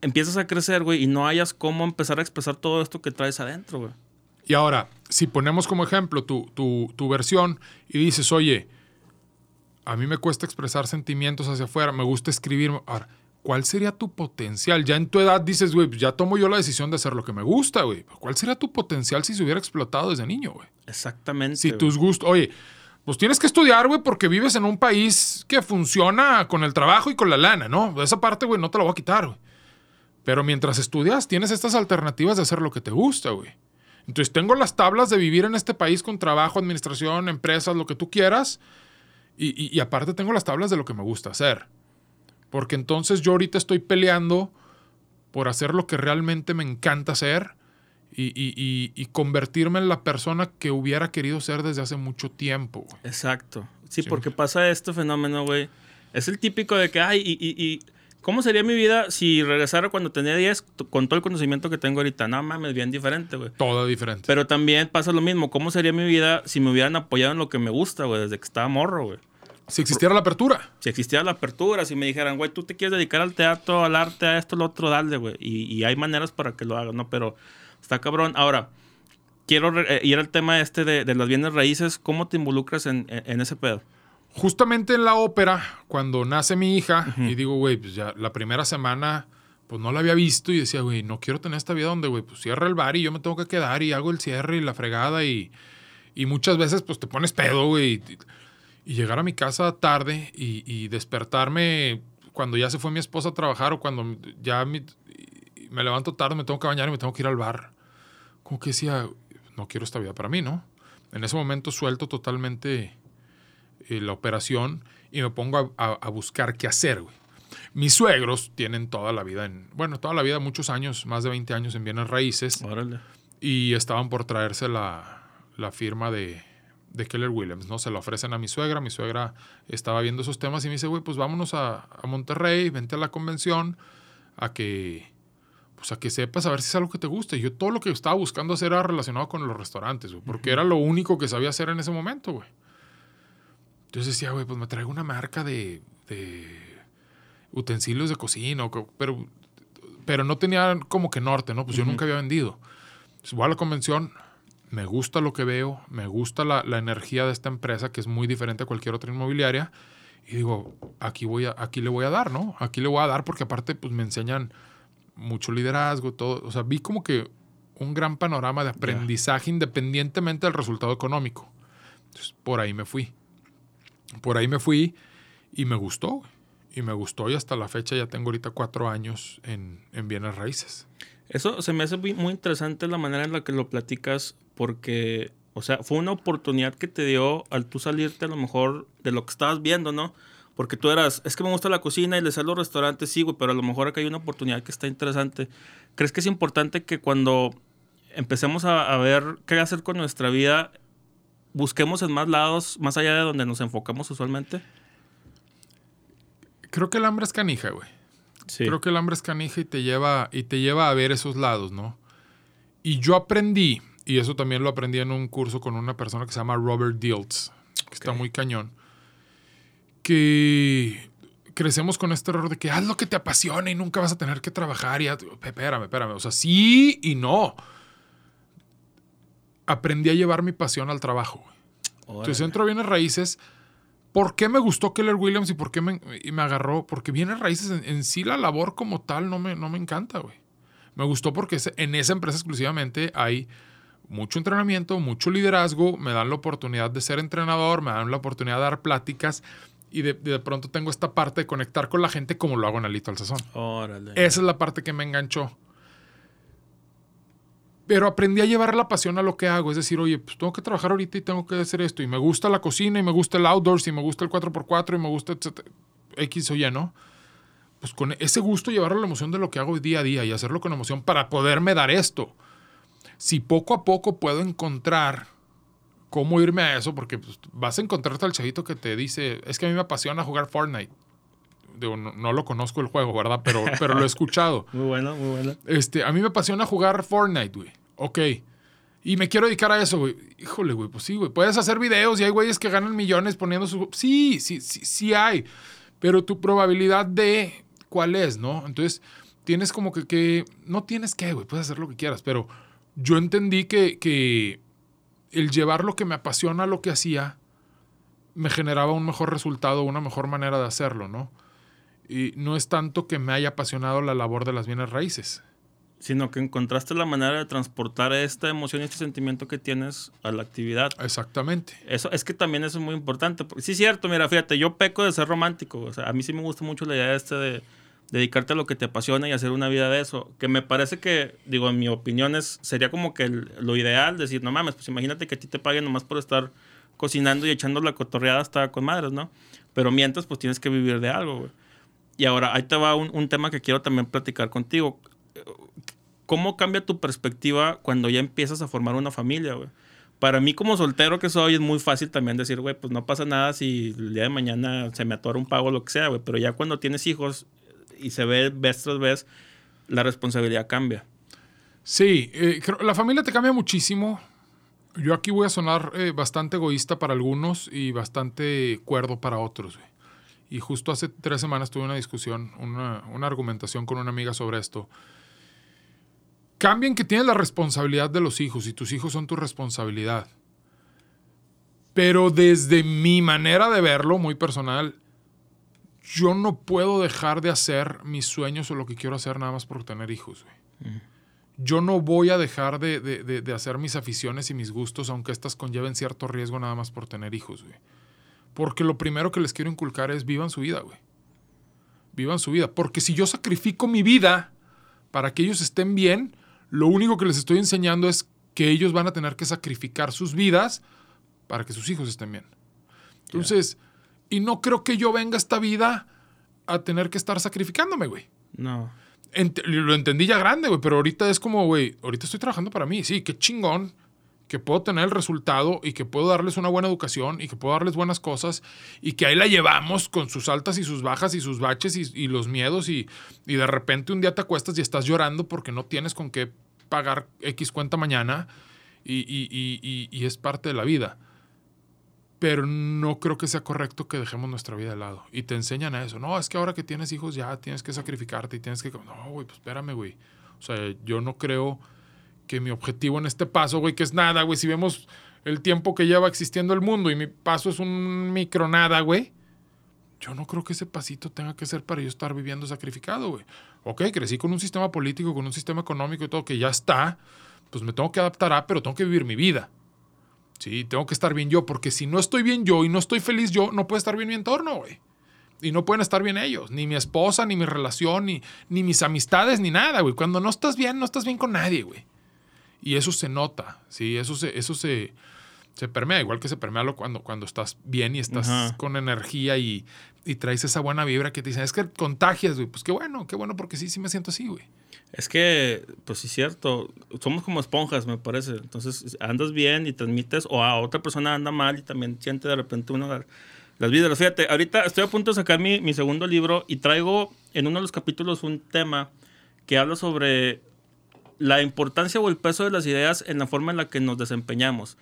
empiezas a crecer, güey, y no hayas cómo empezar a expresar todo esto que traes adentro, güey. Y ahora, si ponemos como ejemplo tu, tu- tu versión y dices, oye, a mí me cuesta expresar sentimientos hacia afuera, me gusta escribir. Ahora, ¿cuál sería tu potencial? Ya en tu edad dices, güey, ya tomo yo la decisión de hacer lo que me gusta, güey. ¿Cuál sería tu potencial si se hubiera explotado desde niño, güey? Exactamente. Si tus gustos, oye, pues tienes que estudiar, güey, porque vives en un país que funciona con el trabajo y con la lana, ¿no? Esa parte, güey, no te la voy a quitar, güey. Pero mientras estudias, tienes estas alternativas de hacer lo que te gusta, güey. Entonces, tengo las tablas de vivir en este país con trabajo, administración, empresas, lo que tú quieras. Y, y- y aparte tengo las tablas de lo que me gusta hacer. Porque entonces yo ahorita estoy peleando por hacer lo que realmente me encanta hacer y, y- convertirme en la persona que hubiera querido ser desde hace mucho tiempo. güey. Exacto. Sí, Sí. porque pasa este fenómeno, güey. Es el típico de que, ay, y ¿cómo sería mi vida si regresara cuando tenía 10 t- con todo el conocimiento que tengo ahorita? No mames, bien diferente, güey. Todo diferente. Pero también pasa lo mismo. ¿Cómo sería mi vida si me hubieran apoyado en lo que me gusta, güey, desde que estaba morro, güey? si existiera la apertura. Si existiera la apertura, si me dijeran, güey, tú te quieres dedicar al teatro, al arte, a esto, lo otro, dale, güey. Y, y hay maneras para que lo hagas, ¿no? Pero está cabrón. Ahora, quiero eh, ir al tema este de, de las bienes raíces. ¿Cómo te involucras en, en- en ese pedo? Justamente en la ópera, cuando nace mi hija, y digo, güey, pues ya la primera semana, pues no la había visto y decía, güey, no quiero tener esta vida donde, güey, pues cierra el bar y yo me tengo que quedar y hago el cierre y la fregada y, y muchas veces, pues te pones pedo, güey. Y, y llegar a mi casa tarde y, y despertarme cuando ya se fue mi esposa a trabajar o cuando ya mi- me levanto tarde, me tengo que bañar y me tengo que ir al bar. Como que decía, no quiero esta vida para mí, ¿no? En ese momento suelto totalmente eh, la operación y me pongo a, a- a buscar qué hacer, güey. Mis suegros tienen toda la vida en, bueno, toda la vida, muchos años, más de 20 años en bienes raíces Órale. y estaban por traerse la, la firma de, de Keller Williams, ¿no? Se la ofrecen a mi suegra, mi suegra estaba viendo esos temas y me dice, güey, pues vámonos a, a Monterrey, vente a la convención, a que, pues a que sepas a ver si es algo que te gusta. Y yo todo lo que estaba buscando hacer era relacionado con los restaurantes, güey, porque era lo único que sabía hacer en ese momento, güey. Entonces decía, güey, pues me traigo una marca de, de utensilios de cocina, pero, pero no tenía como que norte, ¿no? Pues yo nunca había vendido. Entonces, voy a la convención, me gusta lo que veo, me gusta la, la energía de esta empresa, que es muy diferente a cualquier otra inmobiliaria, y digo, aquí, voy a, aquí le voy a dar, ¿no? Aquí le voy a dar porque aparte pues me enseñan mucho liderazgo, todo. O sea, vi como que un gran panorama de aprendizaje independientemente del resultado económico. Entonces, por ahí me fui. Por ahí me fui y me gustó. Y me gustó y hasta la fecha ya tengo ahorita cuatro años en, en bienes raíces. Eso se me hace muy, interesante la manera en la que lo platicas, porque, o sea, fue una oportunidad que te dio al tú salirte a lo mejor de lo que estabas viendo, ¿no? Porque tú eras, es que me gusta la cocina y le a los restaurantes, sí, güey, pero a lo mejor acá hay una oportunidad que está interesante. ¿Crees que es importante que cuando empecemos a, a ver qué hacer con nuestra vida, busquemos en más lados, más allá de donde nos enfocamos usualmente? Creo que el hambre es canija, güey. Sí. Creo que el hambre es canija y te lleva, y te lleva a ver esos lados, ¿no? Y yo aprendí, y eso también lo aprendí en un curso con una persona que se llama Robert Diltz, que está muy cañón, que crecemos con este error de que haz lo que te apasiona y nunca vas a tener que trabajar. Y haz- espérame, espérame. O sea, sí y no. Aprendí a llevar mi pasión al trabajo. Entonces entro a bienes raíces. ¿Por qué me gustó Keller Williams y por qué me, y me agarró? Porque bienes raíces en, en sí la labor como tal no me, no me encanta, güey. Me gustó porque en esa empresa exclusivamente hay mucho entrenamiento, mucho liderazgo, me dan la oportunidad de ser entrenador, me dan la oportunidad de dar pláticas y de, de pronto tengo esta parte de conectar con la gente como lo hago en Alito al Sazón. Órale. Esa es la parte que me enganchó. Pero aprendí a llevar la pasión a lo que hago. Es decir, oye, pues tengo que trabajar ahorita y tengo que hacer esto. Y me gusta la cocina y me gusta el outdoors y me gusta el 4x4 y me gusta etcétera, X o Y, ¿no? Pues con ese gusto llevarlo a la emoción de lo que hago día a día y hacerlo con emoción para poderme dar esto. Si poco a poco puedo encontrar cómo irme a eso, porque pues, vas a encontrarte al chavito que te dice, es que a mí me apasiona jugar Fortnite. Digo, no, no lo conozco el juego, ¿verdad? Pero, pero lo he escuchado. Muy bueno, muy bueno. Este, a mí me apasiona jugar Fortnite, güey. Ok. Y me quiero dedicar a eso, güey. Híjole, güey, pues sí, güey. Puedes hacer videos y hay güeyes que ganan millones poniendo su... Sí, sí, sí, sí hay. Pero tu probabilidad de... ¿Cuál es, no? Entonces, tienes como que... que no tienes que, güey. Puedes hacer lo que quieras. Pero yo entendí que, que el llevar lo que me apasiona a lo que hacía me generaba un mejor resultado, una mejor manera de hacerlo, ¿no? Y no es tanto que me haya apasionado la labor de las bienes raíces. Sino que encontraste la manera de transportar esta emoción y este sentimiento que tienes a la actividad. Exactamente. Eso es que también eso es muy importante. Sí, es cierto, mira, fíjate, yo peco de ser romántico. O sea, a mí sí me gusta mucho la idea este de dedicarte a lo que te apasiona y hacer una vida de eso. Que me parece que, digo, en mi opinión es, sería como que el- lo ideal, decir, no mames, pues imagínate que a ti te paguen nomás por estar cocinando y echando la cotorreada hasta con madres, ¿no? Pero mientras, pues tienes que vivir de algo, güey. Y ahora, ahí te va un, un tema que quiero también platicar contigo. ¿Cómo cambia tu perspectiva cuando ya empiezas a formar una familia, güey? Para mí como soltero que soy es muy fácil también decir, güey, pues no pasa nada si el día de mañana se me atora un pago o lo que sea, güey. Pero ya cuando tienes hijos y se ve vez tras vez, la responsabilidad cambia. Sí, eh, la familia te cambia muchísimo. Yo aquí voy a sonar eh, bastante egoísta para algunos y bastante cuerdo para otros. güey. Y justo hace tres semanas tuve una discusión, una, una argumentación con una amiga sobre esto. Cambien que tienes la responsabilidad de los hijos y tus hijos son tu responsabilidad. Pero desde mi manera de verlo, muy personal, yo no puedo dejar de hacer mis sueños o lo que quiero hacer nada más por tener hijos. güey yo no voy a dejar de, de- de- de hacer mis aficiones y mis gustos, aunque estas conlleven cierto riesgo nada más por tener hijos, güey. Porque lo primero que les quiero inculcar es vivan su vida, güey. Vivan su vida. Porque si yo sacrifico mi vida para que ellos estén bien, lo único que les estoy enseñando es que ellos van a tener que sacrificar sus vidas para que sus hijos estén bien. Entonces, y no creo que yo venga a esta vida a tener que estar sacrificándome, güey. No. Ent- lo entendí ya grande, güey, pero ahorita es como, güey, ahorita estoy trabajando para mí. Sí, qué chingón que puedo tener el resultado y que puedo darles una buena educación y que puedo darles buenas cosas y que ahí la llevamos con sus altas y sus bajas y sus baches y, los miedos y, de repente un día te acuestas y estás llorando porque no tienes con qué pagar X cuenta mañana y- y es parte de la vida. Pero no creo que sea correcto que dejemos nuestra vida de lado. Y te enseñan a eso. No, es que ahora que tienes hijos ya tienes que sacrificarte y tienes que... No, güey, pues espérame, güey. O sea, yo no creo que mi objetivo en este paso, güey, que es nada, güey. Si vemos el tiempo que lleva existiendo el mundo y mi paso es un micro nada, güey. Yo no creo que ese pasito tenga que ser para yo estar viviendo sacrificado, güey. Ok, crecí con un sistema político, con un sistema económico y todo que ya está. Pues me tengo que adaptar a, pero tengo que vivir mi vida. Sí, tengo que estar bien yo, porque si no estoy bien yo y no estoy feliz yo, no puede estar bien mi entorno, güey. Y no pueden estar bien ellos, ni mi esposa, ni mi relación, ni, ni mis amistades, ni nada, güey. Cuando no estás bien, no estás bien con nadie, güey. Y eso se nota, sí, eso se, eso se, se permea, igual que se permea lo cuando, cuando estás bien y estás Ajá. con energía y, y traes esa buena vibra que te dicen, es que contagias, güey. Pues qué bueno, qué bueno, porque sí, sí me siento así, güey. Es que, pues sí es cierto, somos como esponjas, me parece. Entonces, andas bien y transmites, o a otra persona anda mal y también siente de repente una Las vidas, fíjate, ahorita estoy a punto de sacar mi, mi segundo libro y traigo en uno de los capítulos un tema que habla sobre la importancia o el peso de las ideas en la forma en la que nos desempeñamos.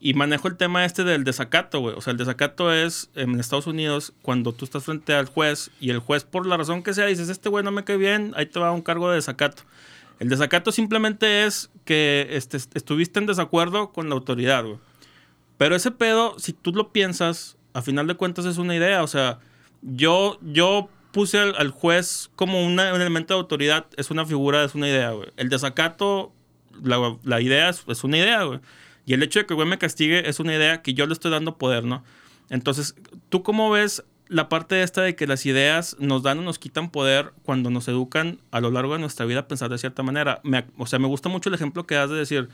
Y manejo el tema este del desacato, güey. O sea, el desacato es en Estados Unidos cuando tú estás frente al juez y el juez, por la razón que sea, dices, este güey no me cae bien, ahí te va un cargo de desacato. El desacato simplemente es que este, estuviste en desacuerdo con la autoridad, güey. Pero ese pedo, si tú lo piensas, a final de cuentas es una idea. O sea, yo, yo puse al, juez como un elemento de autoridad, es una figura, es una idea. El desacato, la, la idea es, una idea. Y el hecho de que el güey me castigue es una idea que yo le estoy dando poder, ¿no? Entonces, ¿tú cómo ves la parte esta de que las ideas nos dan o nos quitan poder cuando nos educan a lo largo de nuestra vida a pensar de cierta manera? Me, o sea, me gusta mucho el ejemplo que das de decir,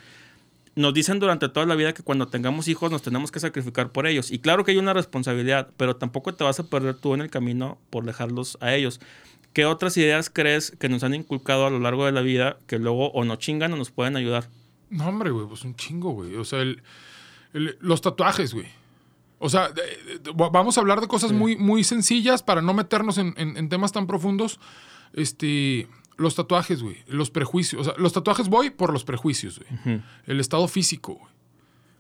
nos dicen durante toda la vida que cuando tengamos hijos nos tenemos que sacrificar por ellos. Y claro que hay una responsabilidad, pero tampoco te vas a perder tú en el camino por dejarlos a ellos. ¿Qué otras ideas crees que nos han inculcado a lo largo de la vida que luego o nos chingan o nos pueden ayudar? No, hombre, güey, pues un chingo, güey. O sea, los tatuajes, güey. O sea, vamos a hablar de cosas muy, muy sencillas para no meternos en, en temas tan profundos. Este, los tatuajes, güey. Los prejuicios. O sea, los tatuajes voy por los prejuicios, güey. El estado físico,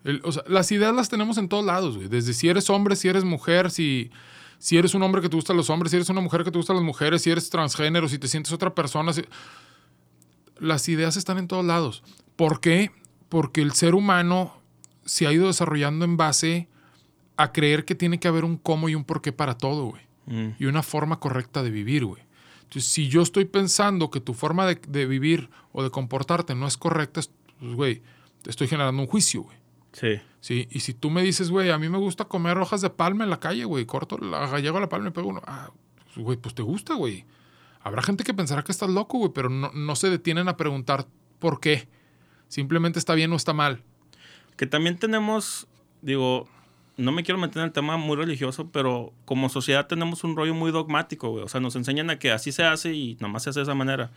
güey. o sea, las ideas las tenemos en todos lados, güey. Desde si eres hombre, si eres mujer, si, si eres un hombre que te gustan los hombres, si eres una mujer que te gustan las mujeres, si eres transgénero, si te sientes otra persona. Las ideas están en todos lados. ¿Por qué? Porque el ser humano se ha ido desarrollando en base a creer que tiene que haber un cómo y un por qué para todo, güey. Mm. Y una forma correcta de vivir, güey. Entonces, si yo estoy pensando que tu forma de, vivir o de comportarte no es correcta, pues, güey, te estoy generando un juicio, güey. Sí. Sí, y si tú me dices, güey, a mí me gusta comer hojas de palma en la calle, güey, corto la gallego a la palma y pego uno. Ah, pues, güey, pues te gusta, güey. Habrá gente que pensará que estás loco, güey, pero no, no se detienen a preguntar por qué. Simplemente está bien o está mal. Que también tenemos, digo, no me quiero meter en el tema muy religioso, pero como sociedad tenemos un rollo muy dogmático, güey. O sea, nos enseñan a que así se hace y nomás se hace de esa manera.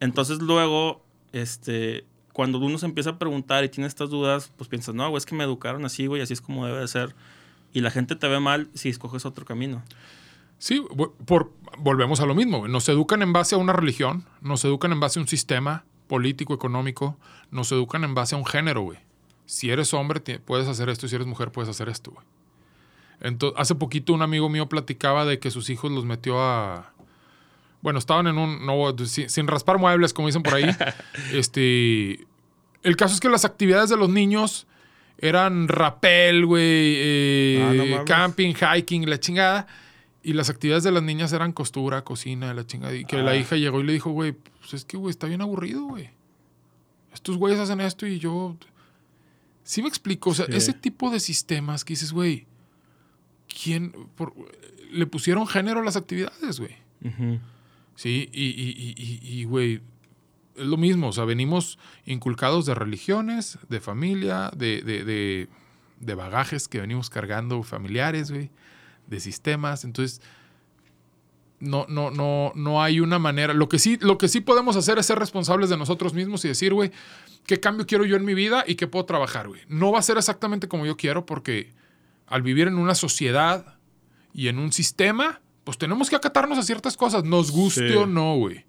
Entonces luego, este, cuando uno se empieza a preguntar y tiene estas dudas, pues piensas, no, güey, es que me educaron así, güey, así es como debe de ser. Y la gente te ve mal si escoges otro camino. Sí, por, volvemos a lo mismo. Nos educan en base a una religión, nos educan en base a un sistema político, económico, nos educan en base a un género, güey si eres hombre puedes hacer esto si eres mujer puedes hacer esto, güey. Entonces, hace poquito un amigo mío platicaba de que sus hijos los metió a... Bueno, estaban en un... No, sin, raspar muebles, como dicen por ahí. este... El caso es que las actividades de los niños eran rapel, güey, eh, ah, camping, hiking, la chingada. Y las actividades de las niñas eran costura, cocina, la chingada. Y que la ah. hija llegó y le dijo, güey, pues es que, güey, está bien aburrido, güey. Estos güeyes hacen esto y yo Sí me explico, o sea, ese tipo de sistemas que dices, güey, ¿quién le pusieron género a las actividades, güey? Sí, y, güey, es lo mismo, o sea, venimos inculcados de religiones, de familia, de, de, de bagajes que venimos cargando familiares, güey, de sistemas, entonces no, no, no, no hay una manera. Lo que, sí, lo que sí podemos hacer es ser responsables de nosotros mismos y decir, güey, ¿qué cambio quiero yo en mi vida y qué puedo trabajar, güey? No va a ser exactamente como yo quiero porque al vivir en una sociedad y en un sistema, pues tenemos que acatarnos a ciertas cosas, nos guste o no, güey.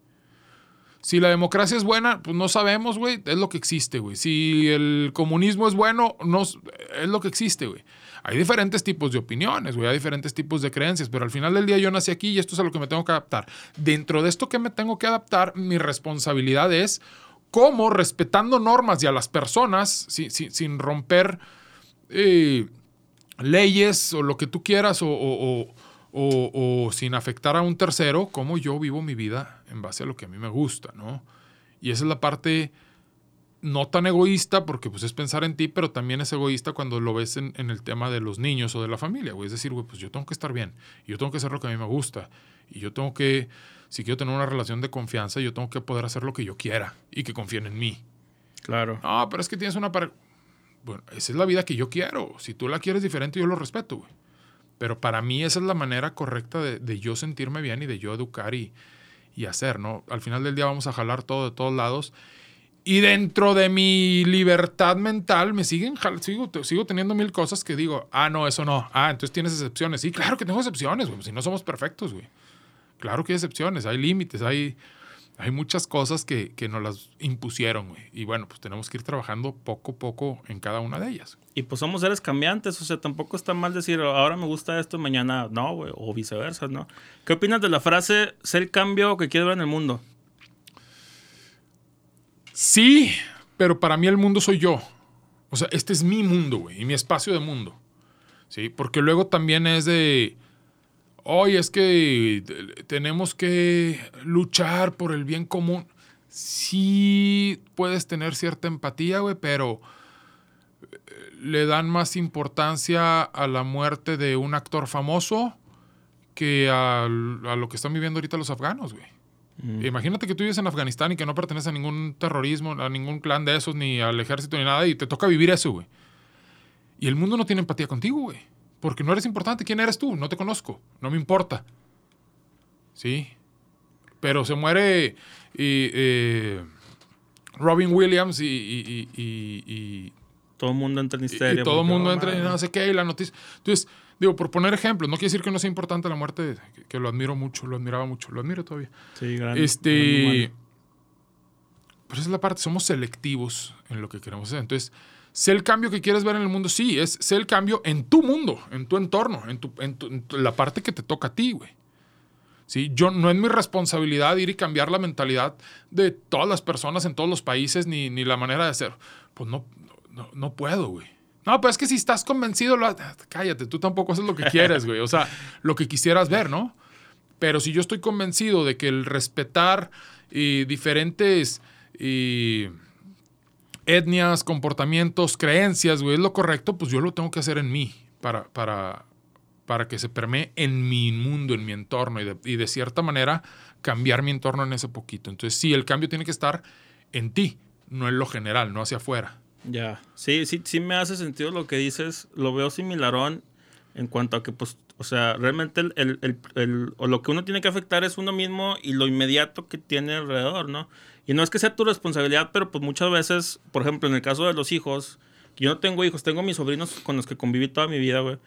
Si la democracia es buena, pues no sabemos, güey, es lo que existe, güey. Si el comunismo es bueno, no, es lo que existe, güey. Hay diferentes tipos de opiniones, güey, hay diferentes tipos de creencias, pero al final del día yo nací aquí y esto es a lo que me tengo que adaptar. Dentro de esto que me tengo que adaptar, mi responsabilidad es cómo, respetando normas y a las personas, sin romper eh, leyes o lo que tú quieras o, o, sin afectar a un tercero, cómo yo vivo mi vida en base a lo que a mí me gusta, ¿no? Y esa es la parte no tan egoísta, porque pues es pensar en ti, pero también es egoísta cuando lo ves en, el tema de los niños o de la familia, güey. Es decir, güey, pues yo tengo que estar bien, yo tengo que hacer lo que a mí me gusta, y yo tengo que, si quiero tener una relación de confianza, yo tengo que poder hacer lo que yo quiera y que confíen en mí. Claro. No, pero es que tienes una pareja. Bueno, esa es la vida que yo quiero. Si tú la quieres diferente, yo lo respeto, güey. Pero para mí esa es la manera correcta de, de yo sentirme bien y de yo educar y, y hacer, ¿no? Al final del día vamos a jalar todo de todos lados Y dentro de mi libertad mental me siguen, sigo, sigo teniendo mil cosas que digo, ah, no, eso no. Ah, entonces tienes excepciones. Sí, claro que tengo excepciones, güey. Si no somos perfectos, güey. Claro que hay excepciones, hay límites, hay, hay muchas cosas que, que nos las impusieron, güey. Y bueno, pues tenemos que ir trabajando poco a poco en cada una de ellas. Y pues somos seres cambiantes, o sea, tampoco está mal decir, ahora me gusta esto, mañana no, güey, o viceversa, ¿no? ¿Qué opinas de la frase, ser el cambio que quieres ver en el mundo? Sí, pero para mí el mundo soy yo. O sea, este es mi mundo, güey, y mi espacio de mundo. Sí, porque luego también es de, oye, es que te- tenemos que luchar por el bien común. Sí puedes tener cierta empatía, güey, pero eh, le dan más importancia a la muerte de un actor famoso que al- a, lo que están viviendo ahorita los afganos, güey. Imagínate que tú vives en Afganistán y que no perteneces a ningún terrorismo, a ningún clan de esos, ni al ejército, ni nada, y te toca vivir eso, güey. Y el mundo no tiene empatía contigo, güey. Porque no eres importante. ¿Quién eres tú? No te conozco. No me importa. Sí. Pero se muere y, eh, Robin Williams y, y- y- y- y- Todo el mundo entra en histeria. y todo el mundo "Oh, entra madre". no sé qué, y la noticia. Entonces, digo, por poner ejemplos, no quiere decir que no sea importante la muerte, que, que lo admiro mucho, lo admiraba mucho, lo admiro todavía. Sí, gran- Este. gran. Pero esa es la parte, somos selectivos en lo que queremos hacer. Entonces, sé el cambio que quieres ver en el mundo, sí, es sé el cambio en tu mundo, en tu entorno, en, tu, en, tu- en tu- la parte que te toca a ti, güey. ¿Sí? Yo, no es mi responsabilidad ir y cambiar la mentalidad de todas las personas en todos los países, ni, ni la manera de hacer. Pues no, no, no puedo, güey. No, pero es que si estás convencido, cállate, tú tampoco haces lo que quieres, güey. O sea, lo que quisieras ver, ¿no? Pero si yo estoy convencido de que el respetar eh, diferentes eh, etnias, comportamientos, creencias, güey, es lo correcto, pues yo lo tengo que hacer en mí para, para, para que se permee en mi mundo, en mi entorno y de, y de cierta manera cambiar mi entorno en ese poquito. Entonces, sí, el cambio tiene que estar en ti, no en lo general, no hacia afuera. Ya, sí, sí, sí me hace sentido lo que dices. Lo veo similarón en cuanto a que, pues, o sea, realmente el, el- el- el- o lo que uno tiene que afectar es uno mismo y lo inmediato que tiene alrededor, ¿no? Y no es que sea tu responsabilidad, pero pues muchas veces, por ejemplo, en el caso de los hijos, yo no tengo hijos, tengo mis sobrinos con los que conviví toda mi vida, güey.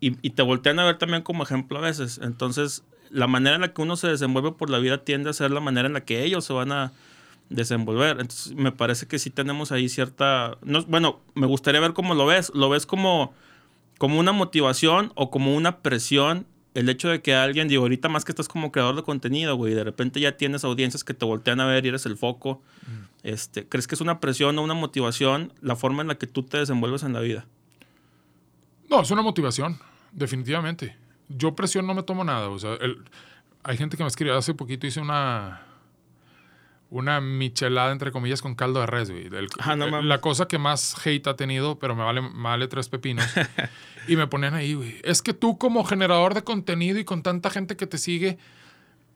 Y, y te voltean a ver también como ejemplo a veces. Entonces, la manera en la que uno se desenvuelve por la vida tiende a ser la manera en la que ellos se van a desenvolver. Entonces, me parece que sí tenemos ahí cierta... No, bueno, me gustaría ver cómo lo ves. ¿Lo ves como, como una motivación o como una presión? El hecho de que alguien, digo, ahorita más que estás como creador de contenido, güey, de repente ya tienes audiencias que te voltean a ver y eres el foco. Este, ¿Crees que es una presión o una motivación la forma en la que tú te desenvuelves en la vida? No, es una motivación, definitivamente. Yo presión no me tomo nada. O sea, el- hay gente que me escribió hace poquito, hice una una michelada, entre comillas, con caldo de res, güey. El- Ah, no mames. la cosa que más hate ha tenido, pero me vale, me vale tres pepinos. y me ponían ahí, güey. Es que tú como generador de contenido y con tanta gente que te sigue,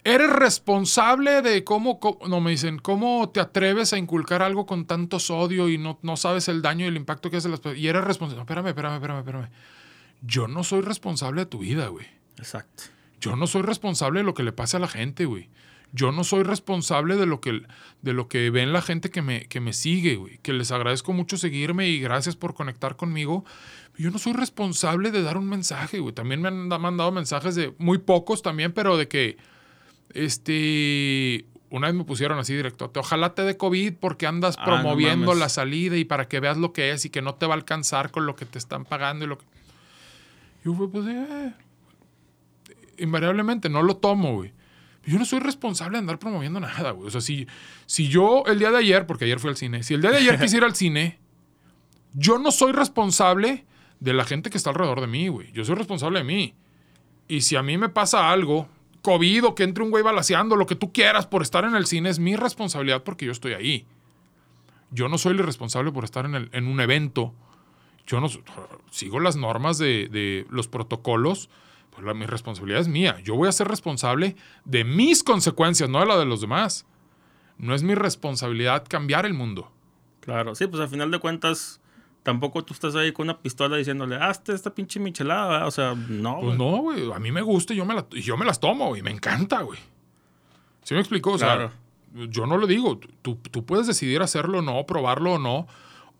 eres responsable de cómo, cómo- no me dicen, cómo te atreves a inculcar algo con tanto sodio y no, no sabes el daño y el impacto que hace las personas. Y eres responsable. No, espérame, espérame, espérame, espérame. Yo no soy responsable de tu vida, güey. Exacto. Yo no soy responsable de lo que le pase a la gente, güey. Yo no soy responsable de lo que, de lo que ven la gente que me, que me sigue, güey. Que les agradezco mucho seguirme y gracias por conectar conmigo. Yo no soy responsable de dar un mensaje, güey. También me han da- mandado mensajes de muy pocos también, pero de que, este, una vez me pusieron así directo, ojalá te dé COVID porque andas Ah, promoviendo la salida y para que veas lo que es y que no te va a alcanzar con lo que te están pagando y lo que... Yo, pues, eh, invariablemente no lo tomo, güey. Yo no soy responsable de andar promoviendo nada, güey. O sea, si, si yo el día de ayer, porque ayer fui al cine, si el día de ayer quisiera al cine, yo no soy responsable de la gente que está alrededor de mí, güey. Yo soy responsable de mí. Y si a mí me pasa algo, COVID o que entre un güey balaseando, lo que tú quieras por estar en el cine, es mi responsabilidad porque yo estoy ahí. Yo no soy el responsable por estar en, el- en un evento. Yo no sigo las normas de, de los protocolos. Pues la, mi responsabilidad es mía. Yo voy a ser responsable de mis consecuencias, no de la de los demás. No es mi responsabilidad cambiar el mundo. Claro, sí, pues al final de cuentas, tampoco tú estás ahí con una pistola diciéndole, hazte esta pinche michelada, ¿verdad? O sea, no. Pues no, güey. A mí me gusta y yo me, la- y yo me las tomo, güey. Me encanta, güey. ¿Sí me explicó? O sea, Claro. Yo no lo digo. Tú, tú puedes decidir hacerlo o no, probarlo o no,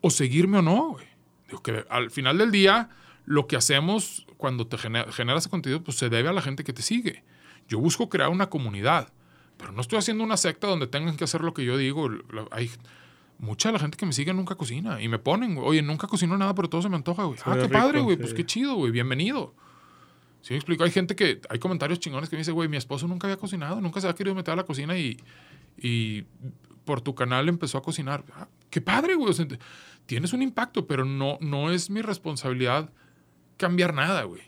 o seguirme o no, güey. Digo que al final del día, lo que hacemos cuando te genera, generas ese contenido, pues se debe a la gente que te sigue. Yo busco crear una comunidad, pero no estoy haciendo una secta donde tengan que hacer lo que yo digo. Hay mucha de la gente que me sigue nunca cocina y me ponen, oye, nunca cocino nada, pero todo se me antoja, güey. ah, qué padre, güey, pues qué chido, güey, bienvenido. Sí, me explico. Hay gente que, hay comentarios chingones que me dice, güey, mi esposo nunca había cocinado, nunca se ha querido meter a la cocina y, y por tu canal empezó a cocinar. Ah, qué padre, güey. tienes un impacto, pero no, no es mi responsabilidad cambiar nada, güey.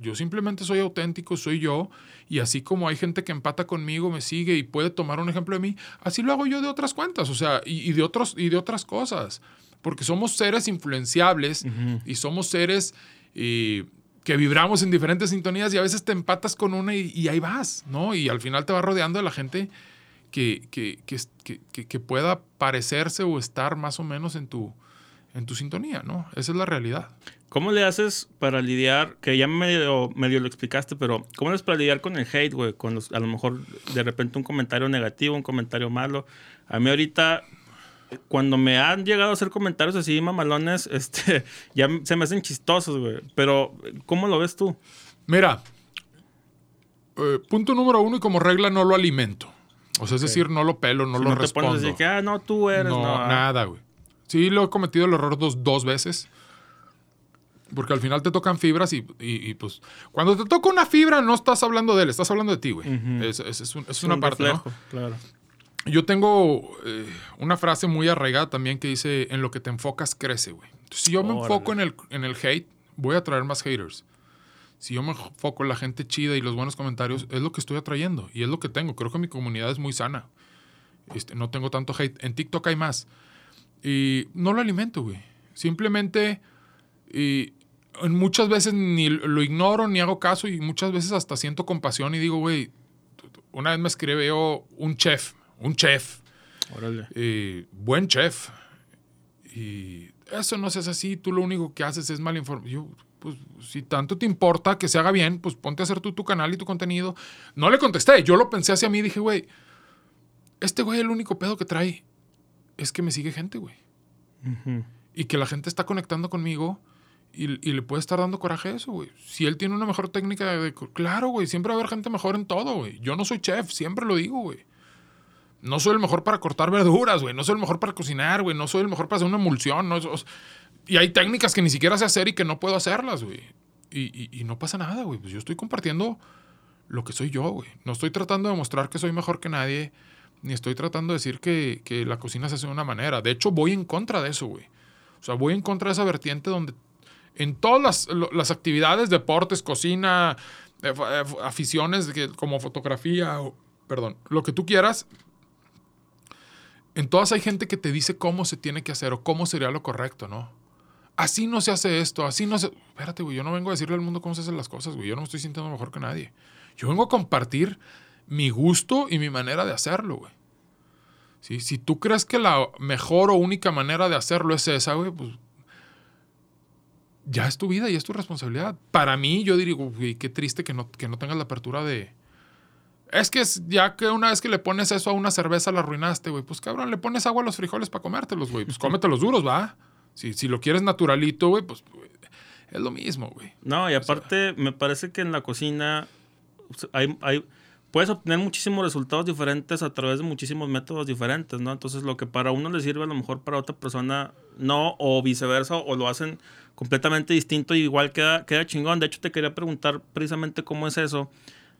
Yo simplemente soy auténtico, soy yo, y así como hay gente que empata conmigo, me sigue y puede tomar un ejemplo de mí, así lo hago yo de otras cuentas, o sea, y, de, otros, y de otras cosas, porque somos seres influenciables y somos seres eh, que vibramos en diferentes sintonías y a veces te empatas con una y, ahí vas, ¿no? Y al final te va rodeando de la gente que, que, que, que, pueda parecerse o estar más o menos en tu, en tu sintonía, ¿no? Esa es la realidad. ¿Cómo le haces para lidiar, que ya medio, medio lo explicaste, pero ¿cómo le haces para lidiar con el hate, güey? Con a lo mejor de repente un comentario negativo, un comentario malo. A mí ahorita, cuando me han llegado a hacer comentarios así mamalones, este, ya se me hacen chistosos, güey. Pero, ¿cómo lo ves tú? Mira, eh, punto número uno y como regla no lo alimento. O sea, es decir, no lo pelo, no lo no respondo. Te pones decir que, ah, no, tú eres. No, no nada, güey. Sí, lo he cometido el error dos, dos veces. Porque al final te tocan fibras y, pues cuando te toca una fibra no estás hablando de él, estás hablando de ti, güey. es, una parte, ¿no? Claro. Yo tengo eh, una frase muy arraigada también que dice, en lo que te enfocas crece, güey. Si yo me enfoco en el, en el hate, voy a traer más haters. Si yo me enfoco en la gente chida y los buenos comentarios, es lo que estoy atrayendo y es lo que tengo. Creo que mi comunidad es muy sana. Este, no tengo tanto hate. En TikTok hay más. Y no lo alimento, güey. Simplemente y muchas veces ni lo ignoro ni hago caso y muchas veces hasta siento compasión y digo, güey, una vez me escribió un chef, un chef. Órale. buen chef. Y eso no es así, tú lo único que haces es mal informar. Yo, pues, si tanto te importa que se haga bien, pues ponte a hacer tú tu canal y tu contenido. No le contesté, yo lo pensé hacia mí y dije, güey, este güey el único pedo que trae es que me sigue gente, güey. Y que la gente está conectando conmigo y, le puede estar dando coraje a eso, güey. Si él tiene una mejor técnica de... Claro, güey, siempre va a haber gente mejor en todo, güey. Yo no soy chef, siempre lo digo, güey. No soy el mejor para cortar verduras, güey. No soy el mejor para cocinar, güey. No soy el mejor para hacer una emulsión. No, y hay técnicas que ni siquiera sé hacer y que no puedo hacerlas, güey. Y, no pasa nada, güey. Pues yo estoy compartiendo lo que soy yo, güey. No estoy tratando de mostrar que soy mejor que nadie, ni estoy tratando de decir que, que la cocina se hace de una manera. De hecho, voy en contra de eso, güey. O sea, voy en contra de esa vertiente donde en todas las, actividades, deportes, cocina, eh, eh, aficiones como fotografía, o, perdón, lo que tú quieras, en todas hay gente que te dice cómo se tiene que hacer o cómo sería lo correcto, ¿no? Así no se hace esto, así no se... Espérate, güey, yo no vengo a decirle al mundo cómo se hacen las cosas, güey. Yo no me estoy sintiendo mejor que nadie. Yo vengo a compartir mi gusto y mi manera de hacerlo, güey. Si tú crees que la mejor o única manera de hacerlo es esa, güey, pues ya es tu vida y es tu responsabilidad. Para mí, yo digo, qué triste que no, que no tengas la apertura de... Es que ya que una vez que le pones eso a una cerveza la arruinaste, güey. Pues cabrón, le pones agua a los frijoles para comértelos, güey. Pues cómetelos duros, va. Si, si lo quieres naturalito, güey, pues es lo mismo, güey. No, y aparte, me parece que en la cocina hay, hay, puedes obtener muchísimos resultados diferentes a través de muchísimos métodos diferentes, ¿no? Entonces, lo que para uno le sirve, a lo mejor para otra persona no, o viceversa, o lo hacen completamente distinto y igual queda, queda chingón. De hecho, te quería preguntar precisamente cómo es eso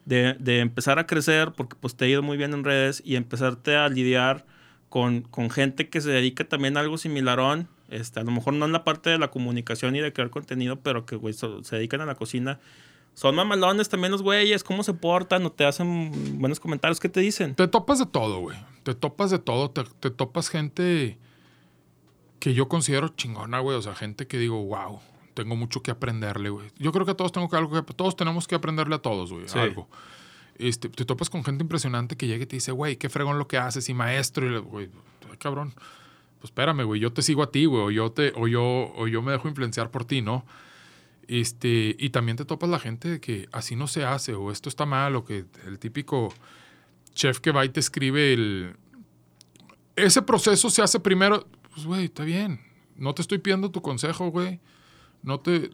de, de, empezar a crecer, porque pues te ha ido muy bien en redes y empezarte a lidiar con, con gente que se dedica también a algo similarón. Este, a lo mejor no en la parte de la comunicación y de crear contenido, pero que se dedican a la cocina. Son mamalones también los güeyes, cómo se portan o te hacen buenos comentarios, ¿qué te dicen? Te topas de todo, güey. Te topas de todo, te, te topas gente que yo considero chingona, güey. O sea, gente que digo, wow, tengo mucho que aprenderle, güey. Yo creo que todos tengo que algo que todos tenemos que aprenderle a todos, güey, algo. Este, te topas con gente impresionante que llega y te dice, güey, qué fregón lo que haces y maestro, y güey, cabrón. Pues espérame, güey, yo te sigo a ti, güey, o yo te o yo o yo me dejo influenciar por ti, ¿no? Este, y también te topas la gente de que así no se hace o esto está mal o que el típico chef que va y te escribe el ese proceso se hace primero, pues, güey, está bien. No te estoy pidiendo tu consejo, güey. No te...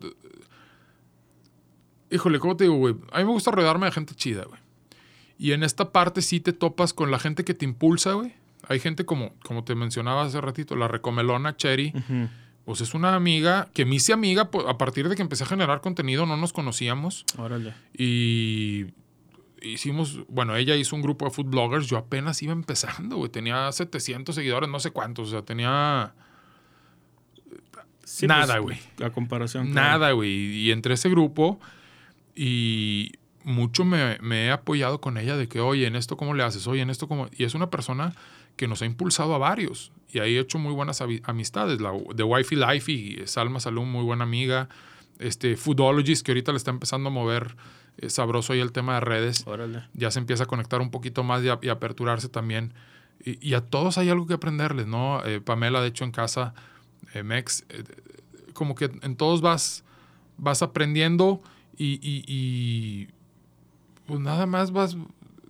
Híjole, ¿cómo te digo, güey? A mí me gusta rodearme de gente chida, güey. Y en esta parte sí te topas con la gente que te impulsa, güey. Hay gente como, como te mencionaba hace ratito, la recomelona Cherry. Pues es una amiga que me hice amiga pues, a partir de que empecé a generar contenido, no nos conocíamos. Órale. Y hicimos, bueno, ella hizo un grupo de food bloggers, yo apenas iba empezando, güey. Tenía 700 seguidores, no sé cuántos, o sea, tenía... Sí, Nada, pues, güey. A comparación. claro. Nada, güey. Y entre ese grupo y mucho me, me he apoyado con ella de que, oye, en esto cómo le haces, oye, en esto cómo... Y es una persona que nos ha impulsado a varios. Y ahí he hecho muy buenas amistades. La de Wifey Life y Salma Salum, muy buena amiga. Este, Foodologist, que ahorita le está empezando a mover eh, sabroso ahí el tema de redes. Órale. Ya se empieza a conectar un poquito más y, a- y aperturarse también. Y, y a todos hay algo que aprenderles, ¿no? Eh, Pamela, de hecho, en casa, eh, Mex, eh, como que en todos vas, vas aprendiendo y, y- y, pues nada más vas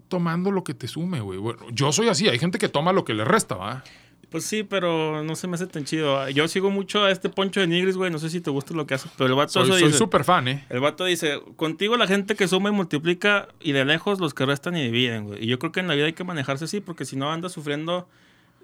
tomando lo que te sume, güey. Bueno, yo soy así, hay gente que toma lo que le resta, ¿va? Pues sí, pero no se me hace tan chido. Yo sigo mucho a este Poncho de Nigris, güey. No sé si te gusta lo que hace. Pero el vato Soy soy súper fan, ¿eh? El vato dice, contigo la gente que suma y multiplica y de lejos los que restan y dividen, güey. Y yo creo que en la vida hay que manejarse así porque si no andas sufriendo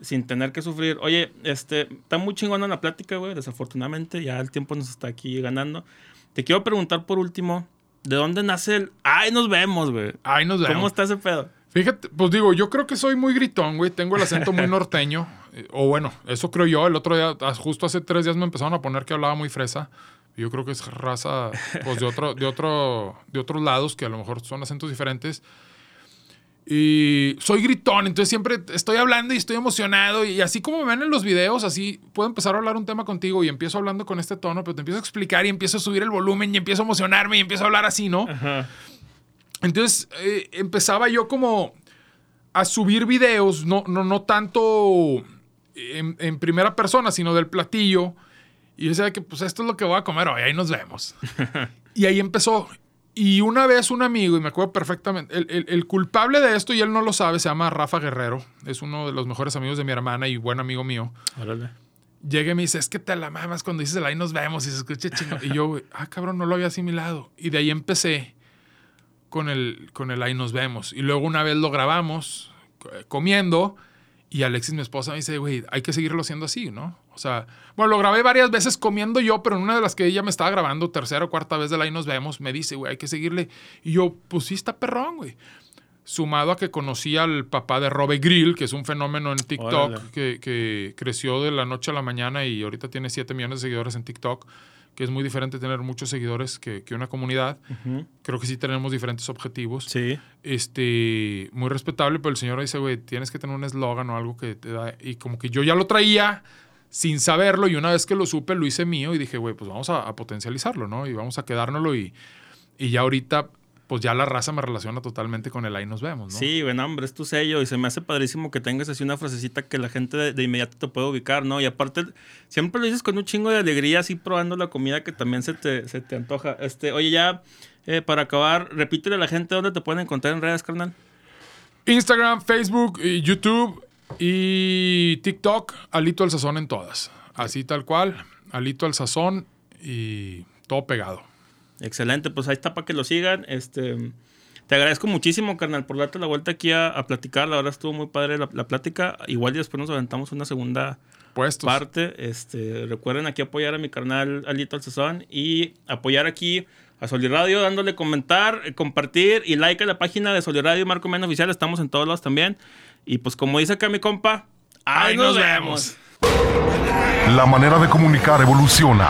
sin tener que sufrir. Oye, este, está muy chingona la plática, güey. Desafortunadamente ya el tiempo nos está aquí ganando. Te quiero preguntar por último, ¿de dónde nace el... ¡Ay, nos vemos, güey! Ahí nos vemos. ¿Cómo está ese pedo? Fíjate, pues digo, yo creo que soy muy gritón, güey. Tengo el acento muy norteño. O bueno, eso creo yo. El otro día, justo hace tres días me empezaron a poner que hablaba muy fresa. Yo creo que es raza, pues de otro, de otro, de otros lados que a lo mejor son acentos diferentes. Y soy gritón, entonces siempre estoy hablando y estoy emocionado. Y así como me ven en los videos, así puedo empezar a hablar un tema contigo y empiezo hablando con este tono, pero te empiezo a explicar y empiezo a subir el volumen y empiezo a emocionarme y empiezo a hablar así, ¿no? Ajá. Entonces eh, empezaba yo como a subir videos, no, no, no tanto en, en primera persona, sino del platillo. Y yo decía que pues esto es lo que voy a comer hoy, ahí nos vemos. y ahí empezó. Y una vez un amigo, y me acuerdo perfectamente, el, el- el culpable de esto, y él no lo sabe, se llama Rafa Guerrero, es uno de los mejores amigos de mi hermana y buen amigo mío. Órale. Llega y me dice, es que te la mamas cuando dices el ahí nos vemos y se escucha chingo. Y yo, ah, cabrón, no lo había asimilado. Y de ahí empecé con el, con el ahí nos vemos. Y luego una vez lo grabamos eh, comiendo y Alexis, mi esposa, me dice, güey, hay que seguirlo haciendo así, ¿no? O sea, bueno, lo grabé varias veces comiendo yo, pero en una de las que ella me estaba grabando, tercera o cuarta vez del ahí nos vemos, me dice, güey, hay que seguirle. Y yo, pues sí está perrón, güey. Sumado a que conocí al papá de Robe Grill, que es un fenómeno en TikTok, que, que creció de la noche a la mañana y ahorita tiene 7 millones de seguidores en TikTok, que es muy diferente tener muchos seguidores que, que una comunidad. Ujú. Creo que sí tenemos diferentes objetivos. Sí. Este, muy respetable, pero el señor dice, güey, tienes que tener un eslogan o algo que te da. Y como que yo ya lo traía sin saberlo y una vez que lo supe lo hice mío y dije, güey, pues vamos a, a potencializarlo, ¿no? Y vamos a quedárnoslo y, y ya ahorita, pues ya la raza me relaciona totalmente con el ahí nos vemos, ¿no? Sí, bueno, hombre, es tu sello y se me hace padrísimo que tengas así una frasecita que la gente de, de inmediato te puede ubicar, ¿no? Y aparte, siempre lo dices con un chingo de alegría, así probando la comida que también se te, se te antoja. Este, oye, ya, eh, para acabar, repítele a la gente dónde te pueden encontrar en redes, carnal. Instagram, Facebook, YouTube y TikTok, Alito al Sazón en todas. Así tal cual, Alito al Sazón y todo pegado. Excelente, pues ahí está para que lo sigan. Este, te agradezco muchísimo, carnal, por darte la vuelta aquí a, a platicar. La verdad estuvo muy padre la, la plática. Igual y después nos aventamos una segunda Puestos. parte. Este, recuerden aquí apoyar a mi carnal Alito al Sazón y apoyar aquí a Soliradio dándole comentar, eh, compartir y like a la página de Soliradio Marco Men Oficial. Estamos en todos lados también. Y pues como dice acá mi compa, ahí, nos vemos. La manera de comunicar evoluciona.